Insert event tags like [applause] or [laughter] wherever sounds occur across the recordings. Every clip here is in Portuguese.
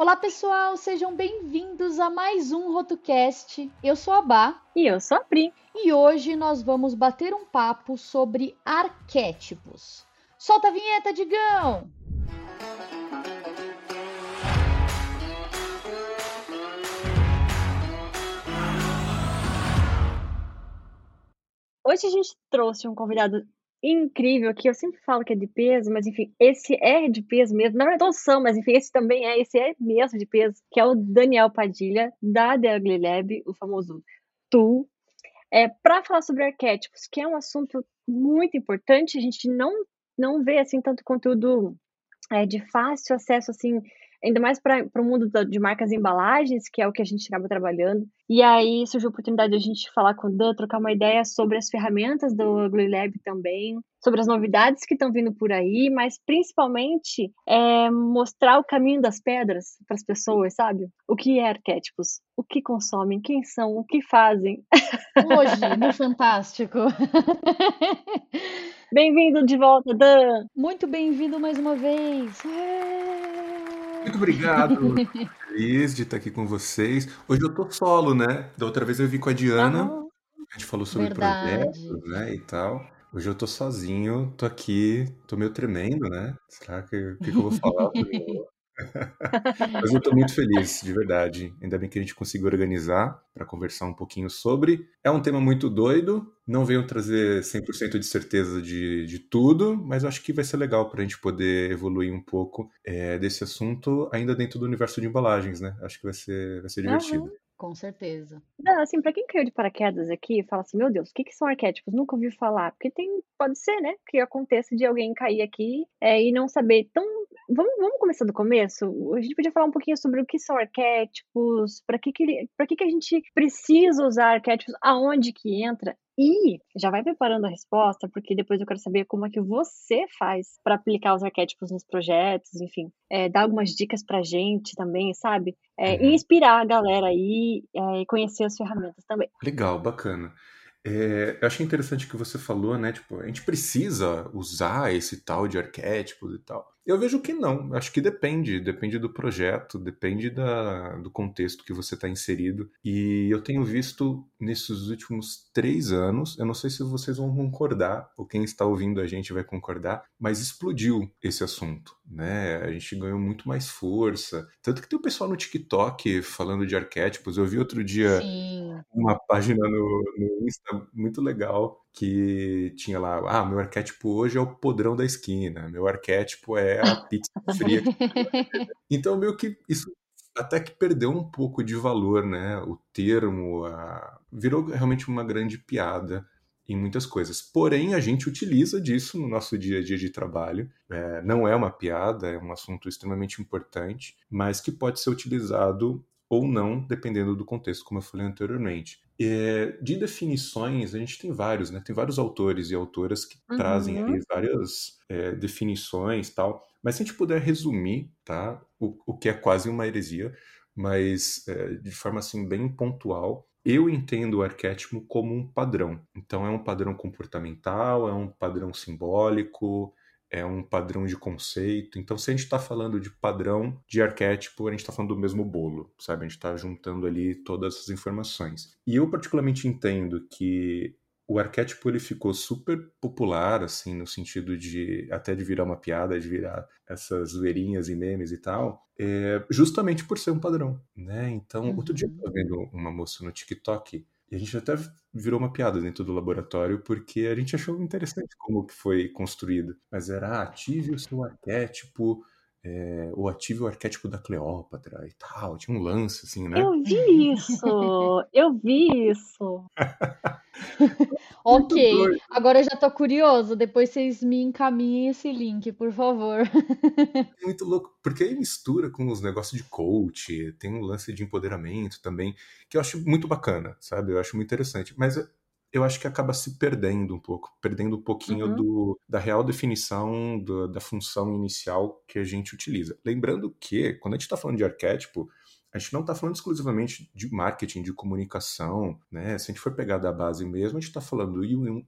Olá, pessoal, sejam bem-vindos a mais um RotoCast. Eu sou a Bá. E eu sou a Pri. E hoje nós vamos bater um papo sobre arquétipos. Solta a vinheta, Digão! Hoje a gente trouxe um convidado incrível que eu sempre falo que é de peso, mas enfim, esse é de peso mesmo. Não é mas enfim, esse também é, esse é mesmo de peso, que é o Daniel Padilha, da The Lab, o famoso Tu, é, para falar sobre arquétipos, que é um assunto muito importante, a gente não, não vê assim tanto conteúdo é, de fácil acesso assim ainda mais para o mundo de marcas e embalagens, que é o que a gente acaba trabalhando. E aí surgiu a oportunidade de a gente falar com o Dan, trocar uma ideia sobre as ferramentas do Ugly Lab também, sobre as novidades que estão vindo por aí, mas principalmente é, mostrar o caminho das pedras para as pessoas, sabe? O que é arquétipos, o que consomem, quem são, o que fazem. [laughs] Hoje, no Fantástico. Bem-vindo de volta, Dan! Muito bem-vindo mais uma vez! Muito obrigado. Feliz de estar aqui com vocês. Hoje eu tô solo, né? Da outra vez eu vim com a Diana. A gente falou sobre Verdade. projetos, né, e tal. Hoje eu tô sozinho, tô aqui, tô meio tremendo, né? Será que o que, que, eu vou falar? [laughs] Mas eu tô muito feliz, de verdade. Ainda bem que a gente conseguiu organizar para conversar um pouquinho sobre. É um tema muito doido, não venho trazer 100% de certeza de, de tudo, mas acho que vai ser legal para a gente poder evoluir um pouco é, desse assunto ainda dentro do universo de embalagens, né? Acho que vai ser, vai ser divertido. Uhum. Com certeza. Não, assim, para quem caiu de paraquedas aqui, fala assim, meu Deus, o que, que são arquétipos? Nunca ouvi falar. Porque tem, pode ser, né, que aconteça de alguém cair aqui é, e não saber. Então, vamos, vamos começar do começo? A gente podia falar um pouquinho sobre o que são arquétipos, para que, que, que, que a gente precisa usar arquétipos, aonde que entra. E já vai preparando a resposta, porque depois eu quero saber como é que você faz para aplicar os arquétipos nos projetos, enfim, é, dar algumas dicas pra gente também, sabe? É, e uhum. inspirar a galera aí é, e conhecer as ferramentas também. Legal, bacana. É, eu achei interessante que você falou, né? Tipo, a gente precisa usar esse tal de arquétipos e tal. Eu vejo que não. Acho que depende. Depende do projeto, depende da, do contexto que você está inserido. E eu tenho visto nesses últimos três anos, eu não sei se vocês vão concordar, ou quem está ouvindo a gente vai concordar, mas explodiu esse assunto. Né? A gente ganhou muito mais força. Tanto que tem o pessoal no TikTok falando de arquétipos. Eu vi outro dia Sim. uma página no, no Insta muito legal que tinha lá, ah, meu arquétipo hoje é o podrão da esquina, meu arquétipo é a [laughs] pizza fria. [laughs] então, meio que isso até que perdeu um pouco de valor, né? O termo a... virou realmente uma grande piada em muitas coisas. Porém, a gente utiliza disso no nosso dia a dia de trabalho. É, não é uma piada, é um assunto extremamente importante, mas que pode ser utilizado ou não, dependendo do contexto, como eu falei anteriormente. É, de definições, a gente tem vários, né? Tem vários autores e autoras que uhum. trazem ali várias é, definições tal. Mas se a gente puder resumir, tá? O, o que é quase uma heresia, mas é, de forma assim bem pontual, eu entendo o arquétipo como um padrão. Então é um padrão comportamental, é um padrão simbólico, é um padrão de conceito. Então, se a gente está falando de padrão de arquétipo, a gente está falando do mesmo bolo, sabe? A gente está juntando ali todas essas informações. E eu particularmente entendo que o arquétipo ele ficou super popular, assim, no sentido de até de virar uma piada, de virar essas zoeirinhas e memes e tal, é, justamente por ser um padrão, né? Então, uhum. outro dia eu estava vendo uma moça no TikTok e a gente até virou uma piada dentro do laboratório, porque a gente achou interessante como foi construído. Mas era, ah, ative o seu arquétipo, é, ou ative o arquétipo da Cleópatra e tal. Tinha um lance, assim, né? Eu vi isso! eu vi isso! [laughs] ok, agora eu já tô curioso. Depois vocês me encaminhem esse link, por favor. [laughs] muito louco, porque aí mistura com os negócios de coach, tem um lance de empoderamento também, que eu acho muito bacana, sabe? Eu acho muito interessante. Mas eu acho que acaba se perdendo um pouco, perdendo um pouquinho uhum. do, da real definição do, da função inicial que a gente utiliza. Lembrando que, quando a gente está falando de arquétipo, a gente não está falando exclusivamente de marketing, de comunicação, né? Se a gente for pegar da base mesmo, a gente está falando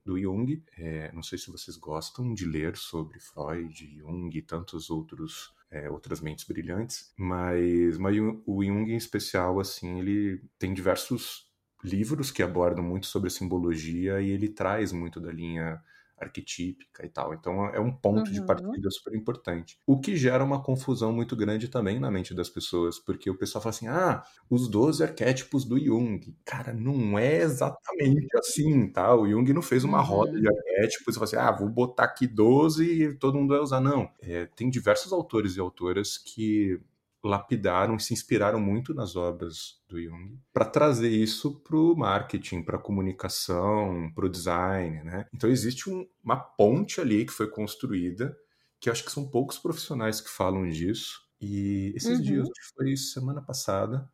do Jung. É, não sei se vocês gostam de ler sobre Freud, Jung e tantos outros é, outras mentes brilhantes, mas, mas o Jung em especial, assim, ele tem diversos livros que abordam muito sobre a simbologia e ele traz muito da linha arquetípica e tal. Então é um ponto uhum. de partida super importante. O que gera uma confusão muito grande também na mente das pessoas, porque o pessoal fala assim: ah, os 12 arquétipos do Jung. Cara, não é exatamente assim, tá? O Jung não fez uma uhum. roda de arquétipos e falou assim: ah, vou botar aqui 12 e todo mundo vai usar. Não. É, tem diversos autores e autoras que lapidaram, se inspiraram muito nas obras do Jung para trazer isso para o marketing, para a comunicação, para o design, né? Então existe um, uma ponte ali que foi construída, que acho que são poucos profissionais que falam disso. E esses uhum. dias, foi semana passada,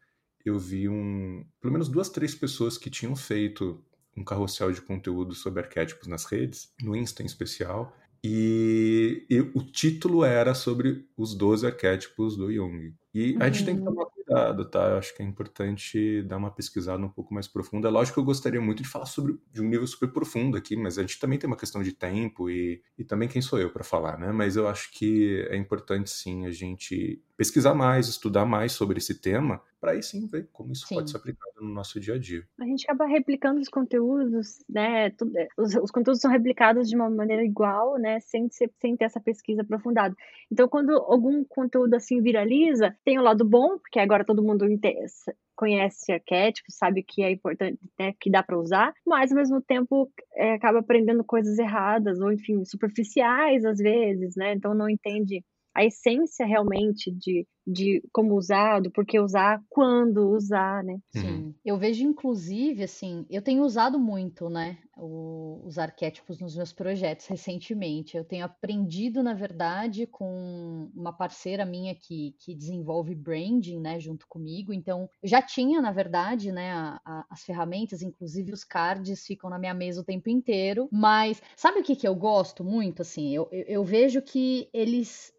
eu vi um, pelo menos duas, três pessoas que tinham feito um carrossel de conteúdo sobre arquétipos nas redes, no Insta em especial, e, e, o título era sobre os 12 arquétipos do Jung. E a gente tem que uhum. tomar cuidado, tá? Eu acho que é importante dar uma pesquisada um pouco mais profunda. É lógico que eu gostaria muito de falar sobre de um nível super profundo aqui, mas a gente também tem uma questão de tempo e, e também quem sou eu para falar, né? Mas eu acho que é importante sim a gente pesquisar mais, estudar mais sobre esse tema, para aí sim ver como isso sim. pode ser aplicado no nosso dia a dia. A gente acaba replicando os conteúdos, né? Os, os conteúdos são replicados de uma maneira igual, né? Sem, sem ter essa pesquisa aprofundada. Então, quando algum conteúdo assim viraliza, tem o lado bom, porque agora todo mundo conhece arquétipos, sabe que é importante, né, que dá para usar, mas ao mesmo tempo é, acaba aprendendo coisas erradas ou enfim superficiais às vezes, né? Então não entende a essência realmente de, de como usar, do porquê usar, quando usar, né? Sim. Uhum. Eu vejo, inclusive, assim, eu tenho usado muito, né, o, os arquétipos nos meus projetos recentemente. Eu tenho aprendido, na verdade, com uma parceira minha que, que desenvolve branding, né, junto comigo. Então, eu já tinha, na verdade, né, a, a, as ferramentas, inclusive os cards ficam na minha mesa o tempo inteiro. Mas sabe o que, que eu gosto muito? Assim, eu, eu, eu vejo que eles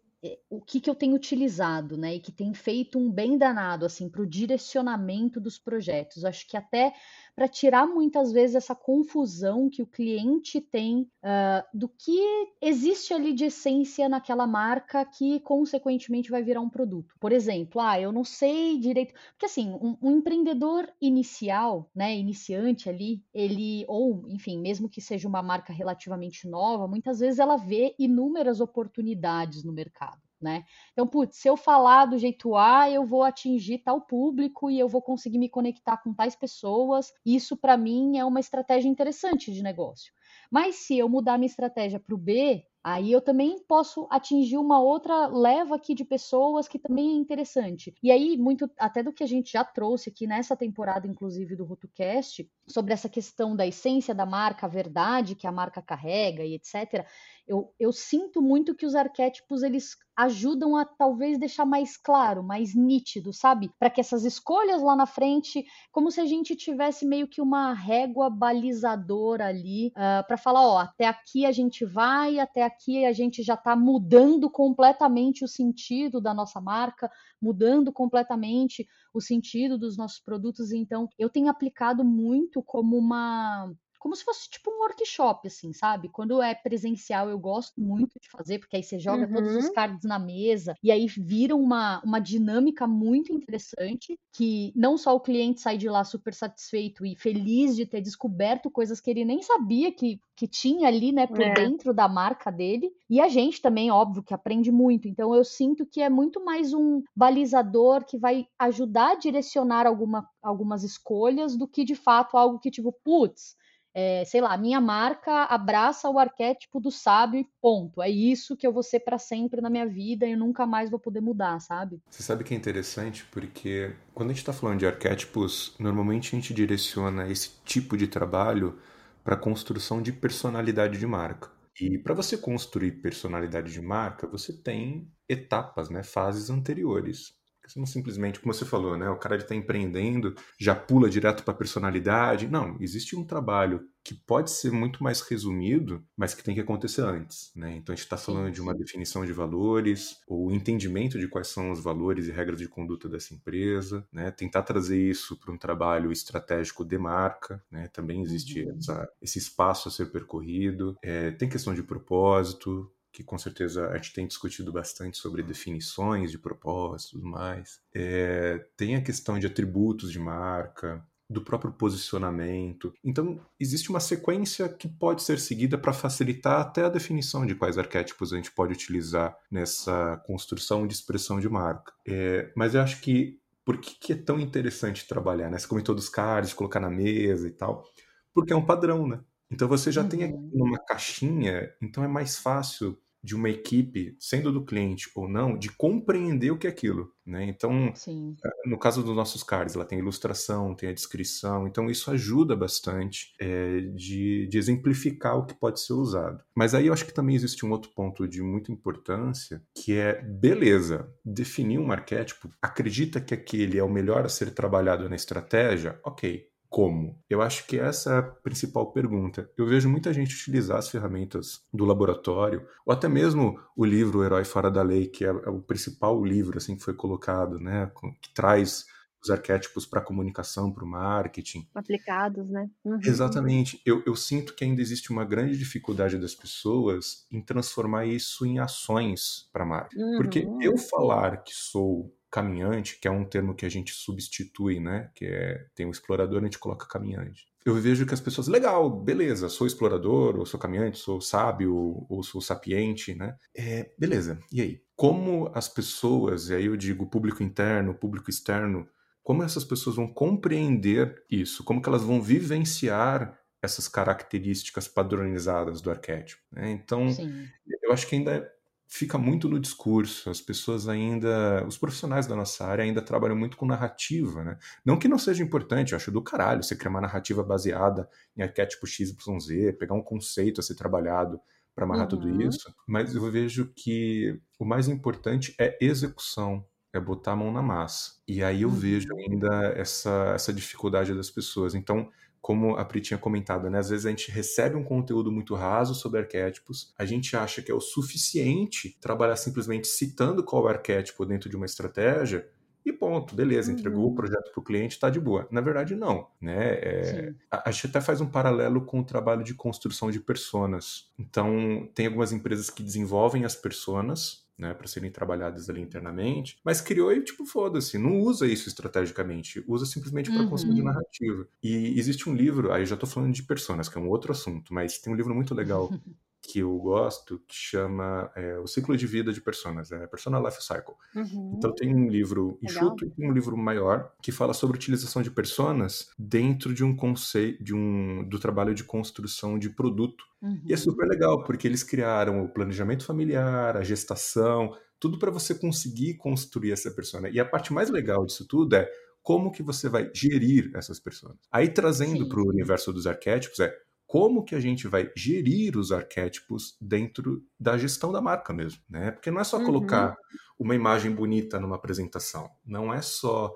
o que, que eu tenho utilizado, né, e que tem feito um bem danado assim para o direcionamento dos projetos. Acho que até para tirar muitas vezes essa confusão que o cliente tem uh, do que existe ali de essência naquela marca que consequentemente vai virar um produto. Por exemplo, ah, eu não sei direito, porque assim, um, um empreendedor inicial, né, iniciante ali, ele ou, enfim, mesmo que seja uma marca relativamente nova, muitas vezes ela vê inúmeras oportunidades no mercado né? Então, putz, se eu falar do jeito A, eu vou atingir tal público e eu vou conseguir me conectar com tais pessoas. Isso, para mim, é uma estratégia interessante de negócio. Mas se eu mudar minha estratégia para o B, Aí eu também posso atingir uma outra leva aqui de pessoas que também é interessante. E aí, muito até do que a gente já trouxe aqui nessa temporada, inclusive, do RotoCast, sobre essa questão da essência da marca, a verdade que a marca carrega e etc eu, eu sinto muito que os arquétipos eles ajudam a talvez deixar mais claro, mais nítido, sabe? Para que essas escolhas lá na frente, como se a gente tivesse meio que uma régua balizadora ali uh, ah, para falar, ó, até aqui a gente vai, até aqui a gente já está mudando completamente o sentido da nossa marca, mudando completamente o sentido dos nossos produtos. Então, eu tenho aplicado muito como uma como se fosse tipo um workshop, assim, sabe? Quando é presencial, eu gosto muito de fazer, porque aí você joga uhum. todos os uhum. cards na mesa e aí vira uma, uma dinâmica muito interessante que não só o cliente sai de lá super satisfeito e feliz de ter descoberto coisas que ele nem sabia que, que tinha ali, né, por é. dentro da marca dele. E a gente também, óbvio, que aprende muito. Então eu sinto que é muito mais um balizador que vai ajudar a direcionar alguma, algumas escolhas do que de fato algo que tipo, putz, é, sei lá, minha marca abraça o arquétipo do sábio e ponto. É isso que eu vou ser para sempre na minha vida e nunca mais vou poder mudar, sabe? Você sabe que é interessante porque quando a gente está falando de arquétipos, normalmente a gente direciona esse tipo de trabalho para construção de personalidade de marca. E para você construir personalidade de marca, você tem etapas, né, fases anteriores. Não simplesmente, como você falou, né? O cara está empreendendo, já pula direto para a personalidade. Não, existe um trabalho que pode ser muito mais resumido, mas que tem que acontecer antes, né? Então a gente está falando de uma definição de valores, ou o entendimento de quais são os valores e regras de conduta dessa empresa, né? Tentar trazer isso para um trabalho estratégico de marca, né? Também existe uhum. essa, esse espaço a ser percorrido. É, tem questão de propósito, que com certeza a gente tem discutido bastante sobre definições de propósito e tudo mais. É, tem a questão de atributos de marca, do próprio posicionamento. Então, existe uma sequência que pode ser seguida para facilitar até a definição de quais arquétipos a gente pode utilizar nessa construção de expressão de marca. É, mas eu acho que por que, que, é tão interessante trabalhar, né? Você comentou dos cards, colocar na mesa e tal, porque é um padrão, né? Então você já uhum. tem aqui uhum. numa caixinha, então é mais fácil de uma equipe, sendo do cliente ou não, de compreender o que é aquilo, né? Então, Sim. Eh, no caso dos nossos cards, ela tem ilustração, tem a descrição, então isso ajuda bastante é, de, de, exemplificar o que pode ser usado. Mas aí eu acho que também existe um outro ponto de muita importância, que é, beleza, definir um arquétipo, acredita que aquele é o melhor a ser trabalhado na estratégia, ok, como? Eu acho que essa é a principal pergunta. Eu vejo muita gente utilizar as ferramentas do laboratório, ou até mesmo o livro o Herói Fora da Lei, que é, é o principal livro assim que foi colocado, né, que traz os arquétipos para a comunicação, para o marketing. Aplicados, né? Uhum. Exatamente. Eu, eu, sinto que ainda existe uma grande dificuldade das pessoas em transformar isso em ações para marketing. Uhum. Porque eu falar que sou caminhante, que é um termo que a gente substitui, né? Que é tem um explorador, a gente coloca caminhante. Eu vejo que as pessoas, legal, beleza, sou explorador, ou sou caminhante, sou sábio, ou sou sapiente, né? É, beleza, e aí? Como as pessoas, e aí eu digo público interno, público externo, como essas pessoas vão compreender isso? Como que elas vão vivenciar essas características padronizadas do arquétipo? Né? Então, Sim. eu acho que ainda fica muito no discurso. As pessoas ainda, os profissionais da nossa área ainda trabalham muito com narrativa, né? Não que não seja importante, eu acho do caralho você criar uma narrativa baseada em arquétipo XYZ, pegar um conceito a ser trabalhado para amarrar uhum. tudo isso, mas eu vejo que o mais importante é execução, é botar a mão na massa. E aí eu uhum. vejo ainda essa, essa dificuldade das pessoas. Então, como a Pri tinha comentado, né? Às vezes a gente recebe um conteúdo muito raso sobre arquétipos, a gente acha que é o suficiente trabalhar simplesmente citando qual é arquétipo dentro de uma estratégia e ponto, beleza, entregou uhum. o projeto para o cliente, está de boa. Na verdade, não. Né? É, a, a, gente até faz um paralelo com o trabalho de construção de personas. Então, tem algumas empresas que desenvolvem as personas né, para serem trabalhadas ali internamente, mas criou e tipo, foda-se, não usa isso estrategicamente, usa simplesmente para uhum. construir narrativa. E existe um livro, aí eu já tô falando de personas, que é um outro assunto, mas tem um livro muito legal [laughs] que eu gosto que chama é, O Ciclo de Vida de Personas, é Persona Life Cycle. Uhum. Então tem um livro enxuto Legal. e um livro maior que fala sobre utilização de personas dentro de um conceito de um do trabalho de construção de produto. Uhum. E é uhum. super legal porque eles criaram o planejamento familiar, a gestação, tudo para você conseguir construir essa persona. E a parte mais legal disso tudo é como que você vai gerir essas pessoas. Aí trazendo para o universo dos arquétipos é como que a gente vai gerir os arquétipos dentro da gestão da marca mesmo, né? Porque não é só uhum. colocar uma imagem bonita numa apresentação, não é só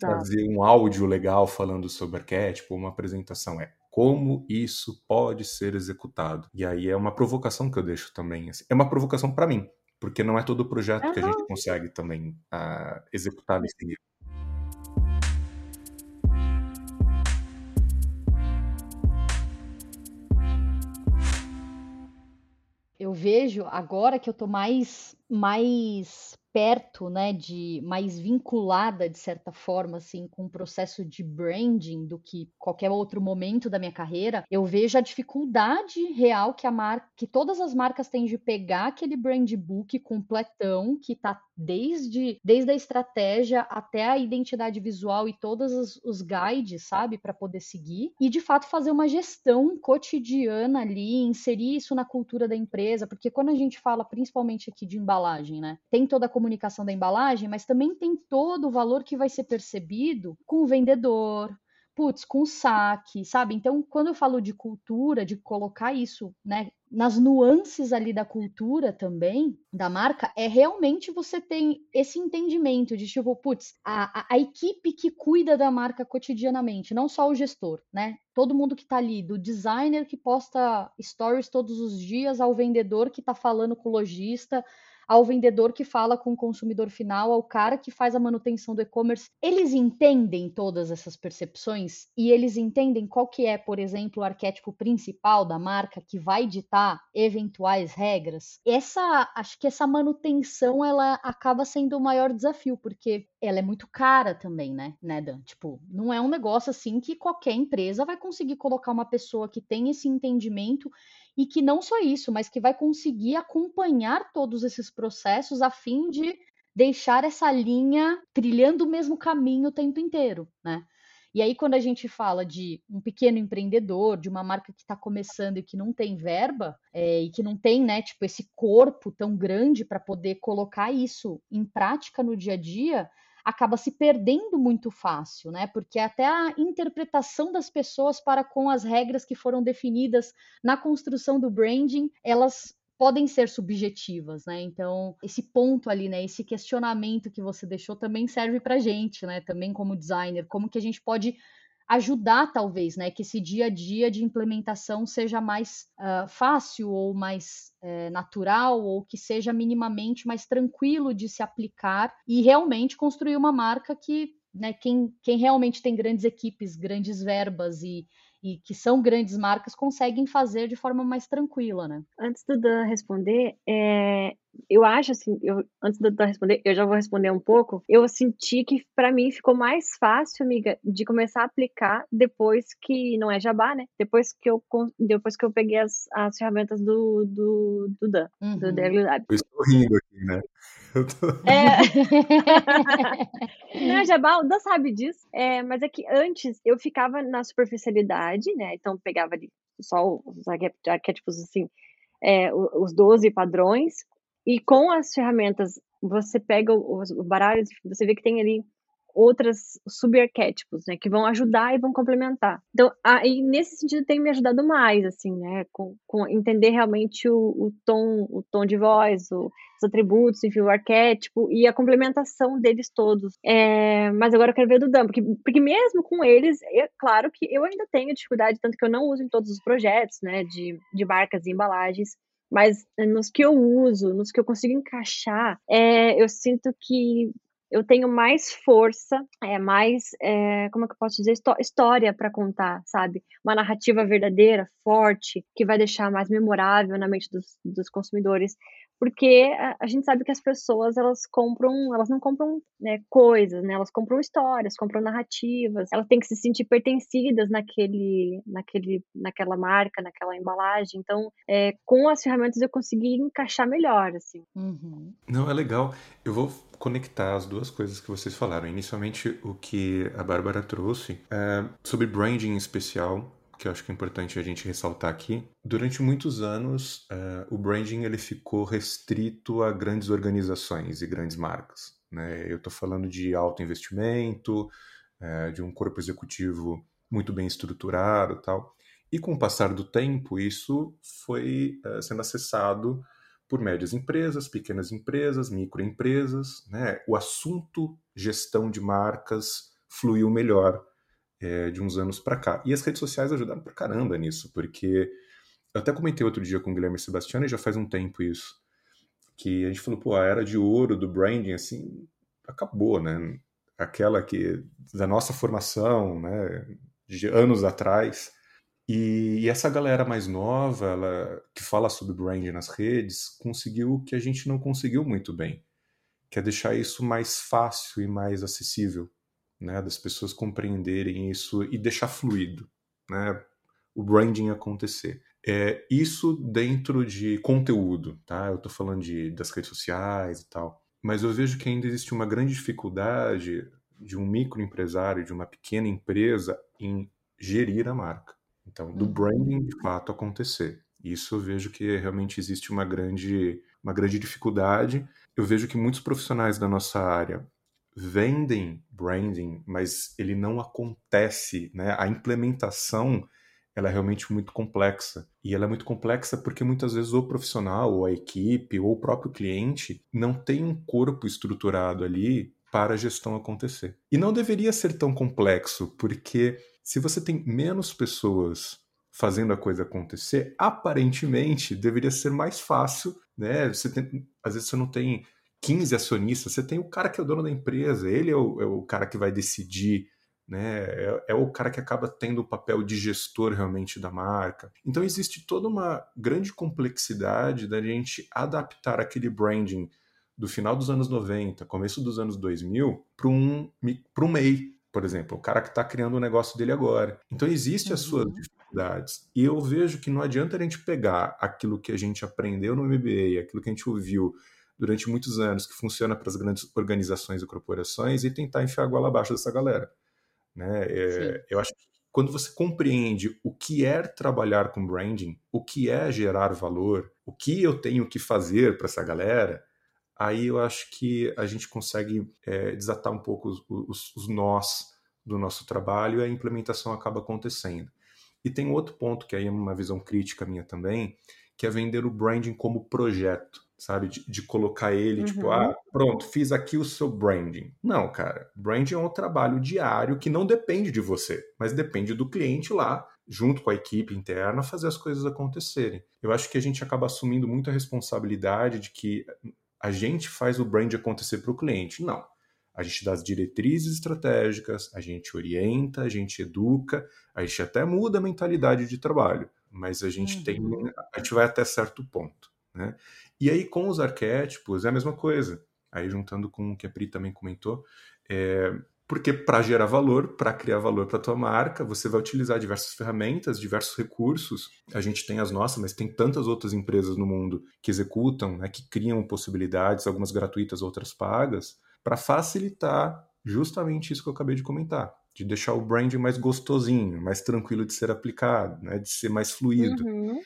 trazer um áudio legal falando sobre arquétipo, uma apresentação é como isso pode ser executado. E aí é uma provocação que eu deixo também, assim. é uma provocação para mim, porque não é todo projeto uhum. que a gente consegue também uh, executar nesse nível. Vejo agora que eu tô mais mais perto, né, de mais vinculada de certa forma assim com o processo de branding do que qualquer outro momento da minha carreira, eu vejo a dificuldade real que a marca, que todas as marcas têm de pegar aquele brand book completão que tá desde desde a estratégia até a identidade visual e todos os, os guides, sabe, para poder seguir e de fato fazer uma gestão cotidiana ali, inserir isso na cultura da empresa, porque quando a gente fala principalmente aqui de embalagem, né, tem toda a comunicação da embalagem, mas também tem todo o valor que vai ser percebido com o vendedor, putz, com o saque, sabe? Então, quando eu falo de cultura, de colocar isso, né, nas nuances ali da cultura também, da marca, é realmente você tem esse entendimento de tipo, putz, a, a, a equipe que cuida da marca cotidianamente, não só o gestor, né? Todo mundo que tá ali, do designer que posta stories todos os dias, ao vendedor que tá falando com o lojista, ao vendedor que fala com o consumidor final, ao cara que faz a manutenção do e-commerce, eles entendem todas essas percepções e eles entendem qual que é, por exemplo, o arquétipo principal da marca que vai ditar eventuais regras. Essa, acho que essa manutenção ela acaba sendo o maior desafio, porque ela é muito cara também, né, né, Dan? Tipo, não é um negócio assim que qualquer empresa vai conseguir colocar uma pessoa que tem esse entendimento e que não só isso, mas que vai conseguir acompanhar todos esses processos a fim de deixar essa linha trilhando o mesmo caminho o tempo inteiro, né? E aí, quando a gente fala de um pequeno empreendedor, de uma marca que está começando e que não tem verba, é, e que não tem, né, tipo, esse corpo tão grande para poder colocar isso em prática no dia a dia, acaba se perdendo muito fácil, né? Porque até a interpretação das pessoas para com as regras que foram definidas na construção do branding, elas podem ser subjetivas, né? Então, esse ponto ali, né, esse questionamento que você deixou também serve para gente, né? Também como designer, como que a gente pode ajudar, talvez, né, que esse dia a dia de implementação seja mais uh, fácil ou mais uh, natural ou que seja minimamente mais tranquilo de se aplicar e realmente construir uma marca que, né, quem, quem realmente tem grandes equipes, grandes verbas e e que são grandes marcas conseguem fazer de forma mais tranquila, né? Antes do Dan responder, é, eu acho assim, eu, antes do Dan responder, eu já vou responder um pouco. Eu senti que para mim ficou mais fácil, amiga, de começar a aplicar depois que não é Jabá, né? Depois que eu depois que eu peguei as, as ferramentas do, do, do Dan, uhum. do DWW. Eu estou rindo aqui, né? Tô... É. [laughs] não, Jabal, não sabe disso. É, mas é que antes eu ficava na superficialidade, né? Então pegava ali só os arquétipos assim, é, os 12 padrões, e com as ferramentas você pega os baralhos, você vê que tem ali outras subarquétipos, né, que vão ajudar e vão complementar. Então, aí nesse sentido tem me ajudado mais, assim, né, com, com entender realmente o, o, tom, o tom de voz, o, os atributos, enfim, o arquétipo e a complementação deles todos. É, mas agora eu quero ver do Dan, porque, porque mesmo com eles, é claro que eu ainda tenho dificuldade, tanto que eu não uso em todos os projetos, né, de, de marcas e embalagens, mas nos que eu uso, nos que eu consigo encaixar, é, eu sinto que eu tenho mais força, é mais, é, como é que eu posso dizer, história para contar, sabe? Uma narrativa verdadeira, forte, que vai deixar mais memorável na mente dos, dos consumidores porque a, a, gente sabe que as pessoas elas compram, elas não compram né, coisas, né? Elas compram histórias, compram narrativas, elas têm que se sentir pertencidas naquele, naquele, naquela marca, naquela embalagem. Então, é, com as ferramentas eu consegui encaixar melhor, assim. Uhum. Não é legal. Eu vou conectar as duas coisas que vocês falaram. Inicialmente, o que a Bárbara trouxe é, sobre branding em especial que eu acho que é importante a gente ressaltar aqui. Durante muitos anos, uh, o branding ele ficou restrito a grandes organizações e grandes marcas. Né? Eu estou falando de alto investimento, uh, de um corpo executivo muito bem estruturado tal. E com o passar do tempo, isso foi uh, sendo acessado por médias empresas, pequenas empresas, microempresas. Né? O assunto gestão de marcas fluiu melhor é, de uns anos para cá. E as redes sociais ajudaram pra caramba nisso, porque eu até comentei outro dia com o Guilherme Sebastiano, e já faz um tempo isso, que a gente falou, pô, a era de ouro do branding, assim, acabou, né? Aquela que, da nossa formação, né, de anos atrás. E, e essa galera mais nova, ela, que fala sobre branding nas redes, conseguiu o que a gente não conseguiu muito bem, que é deixar isso mais fácil e mais acessível né, das pessoas compreenderem isso e deixar fluido, né, o branding acontecer. É, isso dentro de conteúdo, tá? Eu estou falando de, das redes sociais e tal, mas eu vejo que ainda existe uma grande dificuldade de um microempresário, de uma pequena empresa em gerir a marca. Então, do uhum. branding de fato acontecer. Isso eu vejo que realmente existe uma grande, uma grande dificuldade. Eu vejo que muitos profissionais da nossa área vendem branding, mas ele não acontece, né? A implementação ela é realmente muito complexa. E ela é muito complexa porque muitas vezes o profissional, ou a equipe, ou o próprio cliente não tem um corpo estruturado ali para a gestão acontecer. E não deveria ser tão complexo, porque se você tem menos pessoas fazendo a coisa acontecer, aparentemente deveria ser mais fácil, né? Você tem, às vezes você não tem 15 acionistas, você tem o cara que é o dono da empresa, ele é o, é o cara que vai decidir, né? É, é, o cara que acaba tendo o papel de gestor realmente da marca. Então existe toda uma grande complexidade da gente adaptar aquele branding do final dos anos 90, começo dos anos 2000, para um, um MEI, por exemplo, o cara que está criando o negócio dele agora. Então, existem as suas uhum. dificuldades. E eu vejo que não adianta a gente pegar aquilo que a gente aprendeu no MBA, aquilo que a gente ouviu durante muitos anos, que funciona para as grandes organizações e corporações, e tentar enfiar a goela abaixo dessa galera. Né? É, eu acho que quando você compreende o que é trabalhar com branding, o que é gerar valor, o que eu tenho que fazer para essa galera, aí eu acho que a gente consegue é, desatar um pouco os, os, os, nós do nosso trabalho e a implementação acaba acontecendo. E tem outro ponto que aí é uma visão crítica minha também, que é vender o branding como projeto, sabe? De, de colocar ele, tipo, uhum. tipo, ah, pronto, fiz aqui o seu branding. Não, cara, branding é um trabalho diário que não depende de você, mas depende do cliente lá junto com a equipe interna, fazer as coisas acontecerem. Eu acho que a gente acaba assumindo muita responsabilidade de que a gente faz o brand acontecer para o cliente. Não. A gente dá as diretrizes estratégicas, a gente orienta, a gente educa, a gente até muda a mentalidade de trabalho, mas a gente uhum. tem, a gente vai até certo ponto, né? E aí com os arquétipos é a mesma coisa. Aí juntando com o que a Pri também comentou, é, porque para gerar valor, para criar valor para a tua marca, você vai utilizar diversas ferramentas, diversos recursos. A gente tem as nossas, mas tem tantas outras empresas no mundo que executam, né, que criam possibilidades, algumas gratuitas, outras pagas, para facilitar justamente isso que eu acabei de comentar, de deixar o branding mais gostosinho, mais tranquilo de ser aplicado, né, de ser mais fluido. Uhum.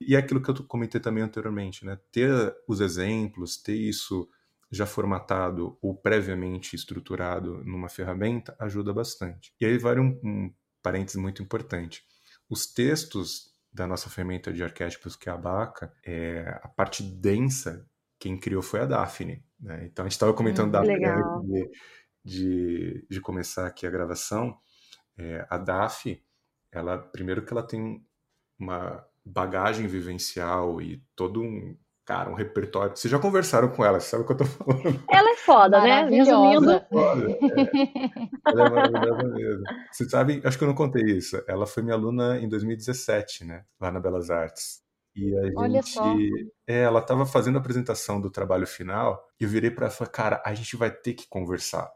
E é aquilo que eu comentei também anteriormente, né, ter os exemplos, ter isso já formatado ou previamente estruturado numa ferramenta ajuda bastante. E aí vale um, um parênteses muito importante. Os textos da nossa ferramenta de arquétipos, que é a Baca, é, a parte densa, quem criou foi a Daphne. Né? Então a gente estava comentando hum, Daphne de, de, começar aqui a gravação. É, a Daphne, ela primeiro que ela tem uma bagagem vivencial e todo um cara, um repertório. Vocês já conversaram com ela, sabe o que eu tô falando? Ela é foda, né? Resumindo. Ela é, foda, é. ela é maravilhosa mesmo. Vocês sabem, acho que eu não contei isso. Ela foi minha aluna em 2017, né? Lá na Belas Artes. E a Olha gente. Só. É, ela estava fazendo a apresentação do trabalho final e eu virei para ela e falei, cara, a gente vai ter que conversar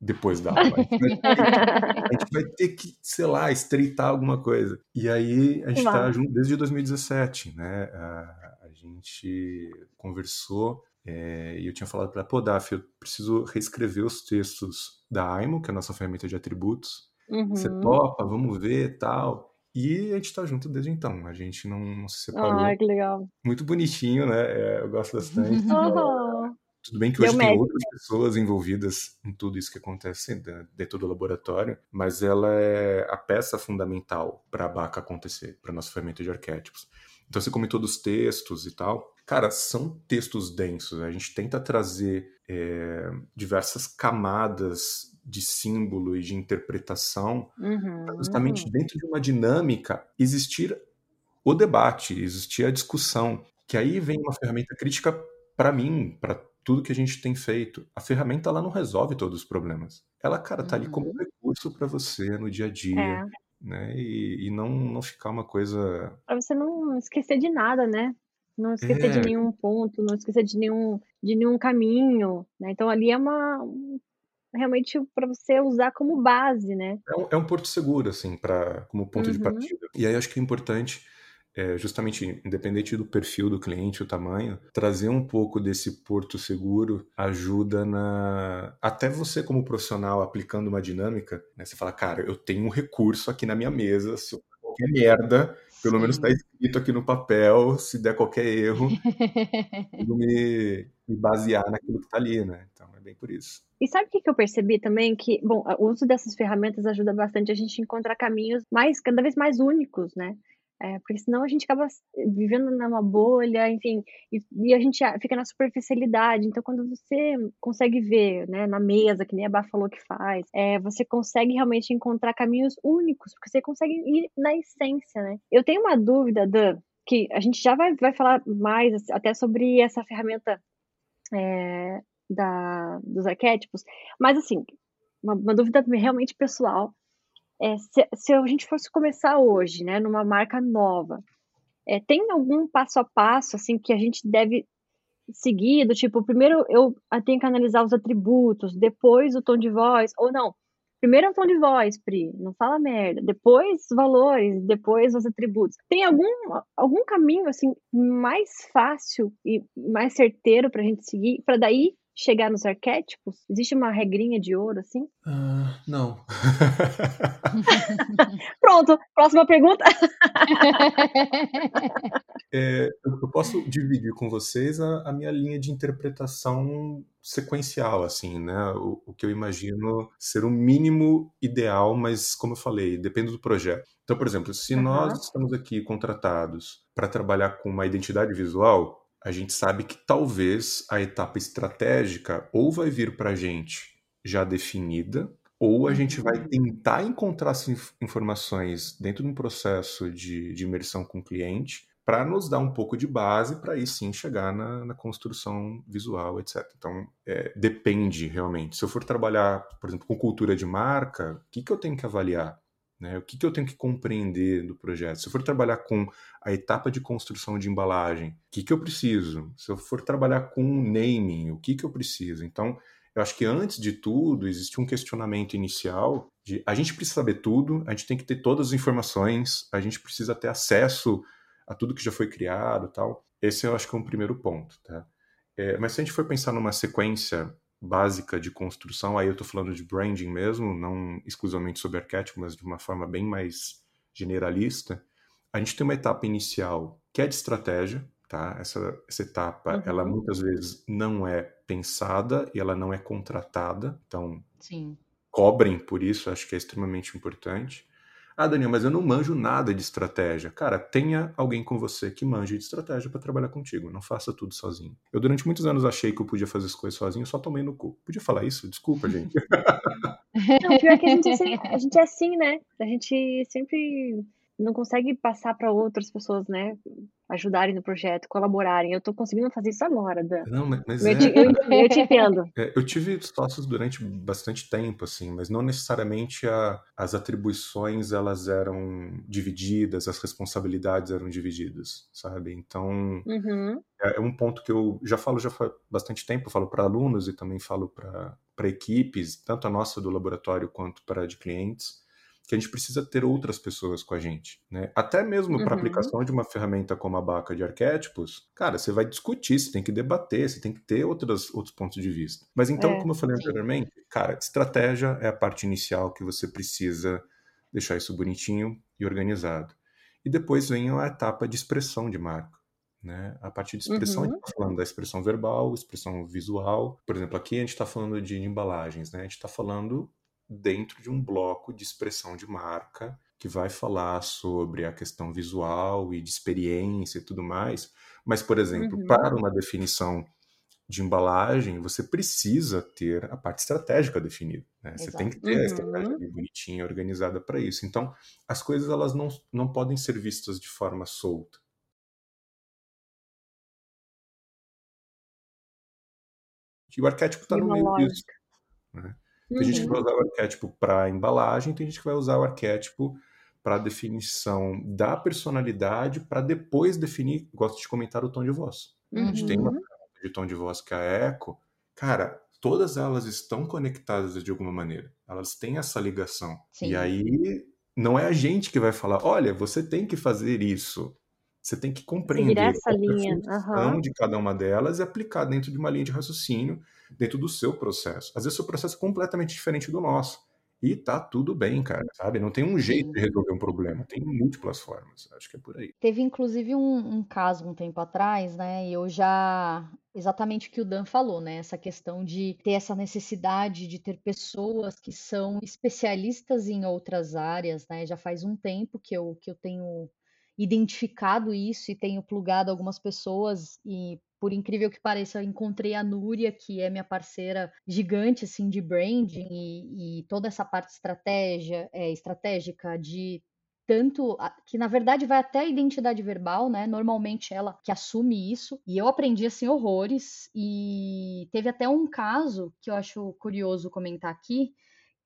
depois da [laughs] aula. A gente, a gente, vai ter que, sei lá, estreitar alguma coisa. E aí a gente está junto desde 2017, né? gente conversou é, e eu tinha falado para pô, Daf, eu preciso reescrever os textos da AIMO, que é a nossa ferramenta de atributos. Uhum. Você topa, vamos ver tal. E a gente tá junto desde então. A gente não, não se separou. Ah, que legal. Muito bonitinho, né? É, eu gosto bastante. Uhum. Tudo bem que hoje tem outras pessoas envolvidas em tudo isso que acontece dentro do laboratório, mas ela é a peça fundamental para a BACA acontecer, para nossa ferramenta de arquétipos. Então você comentou dos textos e tal. Cara, são textos densos. A gente tenta trazer é, diversas camadas de símbolo e de interpretação, uhum. justamente dentro de uma dinâmica existir o debate, existir a discussão. Que aí vem uma ferramenta crítica para mim, para tudo que a gente tem feito. A ferramenta ela não resolve todos os problemas. Ela, cara, tá uhum. ali como um uhum. recurso para você no dia a dia. É né? E, e não, não ficar uma coisa. Pra você não esquecer de nada, né? Não esquecer é. de nenhum ponto, não esquecer de nenhum, de nenhum caminho, né? Então ali é uma realmente para você usar como base, né? É um, é um porto seguro, assim, para como ponto uhum. de partida. E aí acho que é importante é, justamente independente do perfil do cliente, o tamanho, trazer um pouco desse porto seguro ajuda na até você como profissional aplicando uma dinâmica, né, você fala, cara, eu tenho um recurso aqui na minha mesa, se eu qualquer merda, pelo Sim. menos está escrito aqui no papel, se der qualquer erro, [laughs] me, me basear naquilo que está ali, né? Então é bem por isso. E sabe o que, que eu percebi também? Que, bom, o uso dessas ferramentas ajuda bastante a gente a encontrar caminhos mais, cada vez mais únicos, né? É, porque senão a gente acaba vivendo numa bolha, enfim, e, e, a gente fica na superficialidade. Então, quando você consegue ver, né, na mesa, que nem a Bá falou que faz, é, você consegue realmente encontrar caminhos únicos, porque você consegue ir na essência, né? Eu tenho uma dúvida, Dan, que a gente já vai, vai falar mais até sobre essa ferramenta é, da, dos arquétipos, mas assim, uma, uma dúvida realmente pessoal. É, se, se, a gente fosse começar hoje, né, numa marca nova, é, tem algum passo a passo assim que a gente deve seguir? Do tipo, primeiro eu tenho que analisar os atributos, depois o tom de voz, ou não? Primeiro é o tom de voz, Pri, não fala merda. Depois os valores, depois os atributos. Tem algum, algum caminho assim mais fácil e mais certeiro para a gente seguir, para daí chegar nos arquétipos? Existe uma regrinha de ouro, assim? Uh, não. [laughs] Pronto, próxima pergunta. é, eu posso dividir com vocês a, a, minha linha de interpretação sequencial, assim, né? O, o, que eu imagino ser o mínimo ideal, mas como eu falei, depende do projeto. Então, por exemplo, se uhum. nós estamos aqui contratados para trabalhar com uma identidade visual, a gente sabe que talvez a etapa estratégica ou vai vir para a gente já definida, ou a gente vai uhum. tentar encontrar informações dentro de um processo de, de imersão com o cliente para nos dar um pouco de base para aí sim chegar na, na construção visual, etc. Então, é, depende realmente. Se eu for trabalhar, por exemplo, com cultura de marca, o que, que eu tenho que avaliar? Né? O que, que eu tenho que compreender do projeto? Se eu for trabalhar com a etapa de construção de embalagem, o que, que eu preciso? Se eu for trabalhar com naming, o que, que eu preciso? Então, eu acho que antes de tudo, existe um questionamento inicial de a gente precisa saber tudo, a gente tem que ter todas as informações, a gente precisa ter acesso a tudo que já foi criado tal. Esse eu acho que é um primeiro ponto. Tá? É, mas se a gente for pensar numa sequência básica de construção, aí eu estou falando de branding mesmo, não exclusivamente sobre arquétipo, mas de uma forma bem mais generalista. A gente tem uma etapa inicial que é de estratégia, tá? Essa, essa etapa, uhum. ela muitas vezes não é pensada e ela não é contratada, então Sim. cobrem por isso, acho que é extremamente importante. Ah, Daniel, mas eu não manjo nada de estratégia. Cara, tenha alguém com você que manje de estratégia para trabalhar contigo. Não faça tudo sozinho. Eu, durante muitos anos, achei que eu podia fazer as coisas sozinho, só tomei no cu. Podia falar isso? Desculpa, gente. Não, pior que a gente, é assim, a gente é assim, né? A gente sempre não consegue passar para outras pessoas, né? Ajudarem no projeto, colaborarem. Eu estou conseguindo fazer isso agora, Dan. Não, mas eu, é... te, eu, eu, te entendo. [laughs] É, eu tive sócios durante bastante tempo, assim, mas não necessariamente a, as atribuições elas eram divididas, as responsabilidades eram divididas, sabe? Então uhum. é, é, um ponto que eu já falo já faz bastante tempo. Eu falo para alunos e também falo para equipes, tanto a nossa do laboratório quanto para de clientes que a gente precisa ter outras pessoas com a gente, né? Até mesmo para uhum. aplicação de uma ferramenta como a Baca de arquétipos, cara, você vai discutir, você tem que debater, você tem que ter outras, outros pontos de vista. Mas então, é, como eu falei sim. anteriormente, cara, estratégia é a parte inicial que você precisa deixar isso bonitinho e organizado. E depois vem a etapa de expressão de marca. Né? A partir de expressão, uhum. a gente está falando da expressão verbal, expressão visual. Por exemplo, aqui a gente está falando de embalagens, né? A gente está falando dentro de um bloco de expressão de marca que vai falar sobre a questão visual e de experiência e tudo mais. Mas, por exemplo, uhum. para uma definição de embalagem, você precisa ter a parte estratégica definida. Né? Você tem que ter uhum. a estratégia bonitinha, organizada para isso. Então, as coisas elas não, não podem ser vistas de forma solta. E o arquétipo está no meio disso. Né? Tem uhum. gente que vai uhum. usar o arquétipo para embalagem, tem gente que vai usar o arquétipo para definição da personalidade, para depois definir, gosto de comentar o tom de voz. Uhum. A gente tem uma uhum. de tom de voz que é a Echo. Cara, todas elas estão conectadas de alguma maneira. Elas têm essa ligação. Sim. E aí não é a gente que vai falar, olha, você tem que fazer isso. Você tem que compreender essa linha a uhum. de cada uma delas e aplicar dentro de uma linha de raciocínio dentro do seu processo. Às vezes o seu processo é completamente diferente do nosso. E tá tudo bem, cara, sabe? Não tem um jeito de resolver um problema, tem múltiplas formas. Acho que é por aí. Teve inclusive um, um caso um tempo atrás, né? E eu já exatamente o que o Dan falou, né? Essa questão de ter essa necessidade de ter pessoas que são especialistas em outras áreas, né? Já faz um tempo que eu, que eu tenho identificado isso e tenho plugado algumas pessoas e por incrível que pareça, eu encontrei a Núria, que é minha parceira gigante assim de branding e, e toda essa parte estratégia, é, estratégica de tanto que na verdade vai até a identidade verbal, né? Normalmente ela que assume isso. E eu aprendi assim horrores e teve até um caso que eu acho curioso comentar aqui,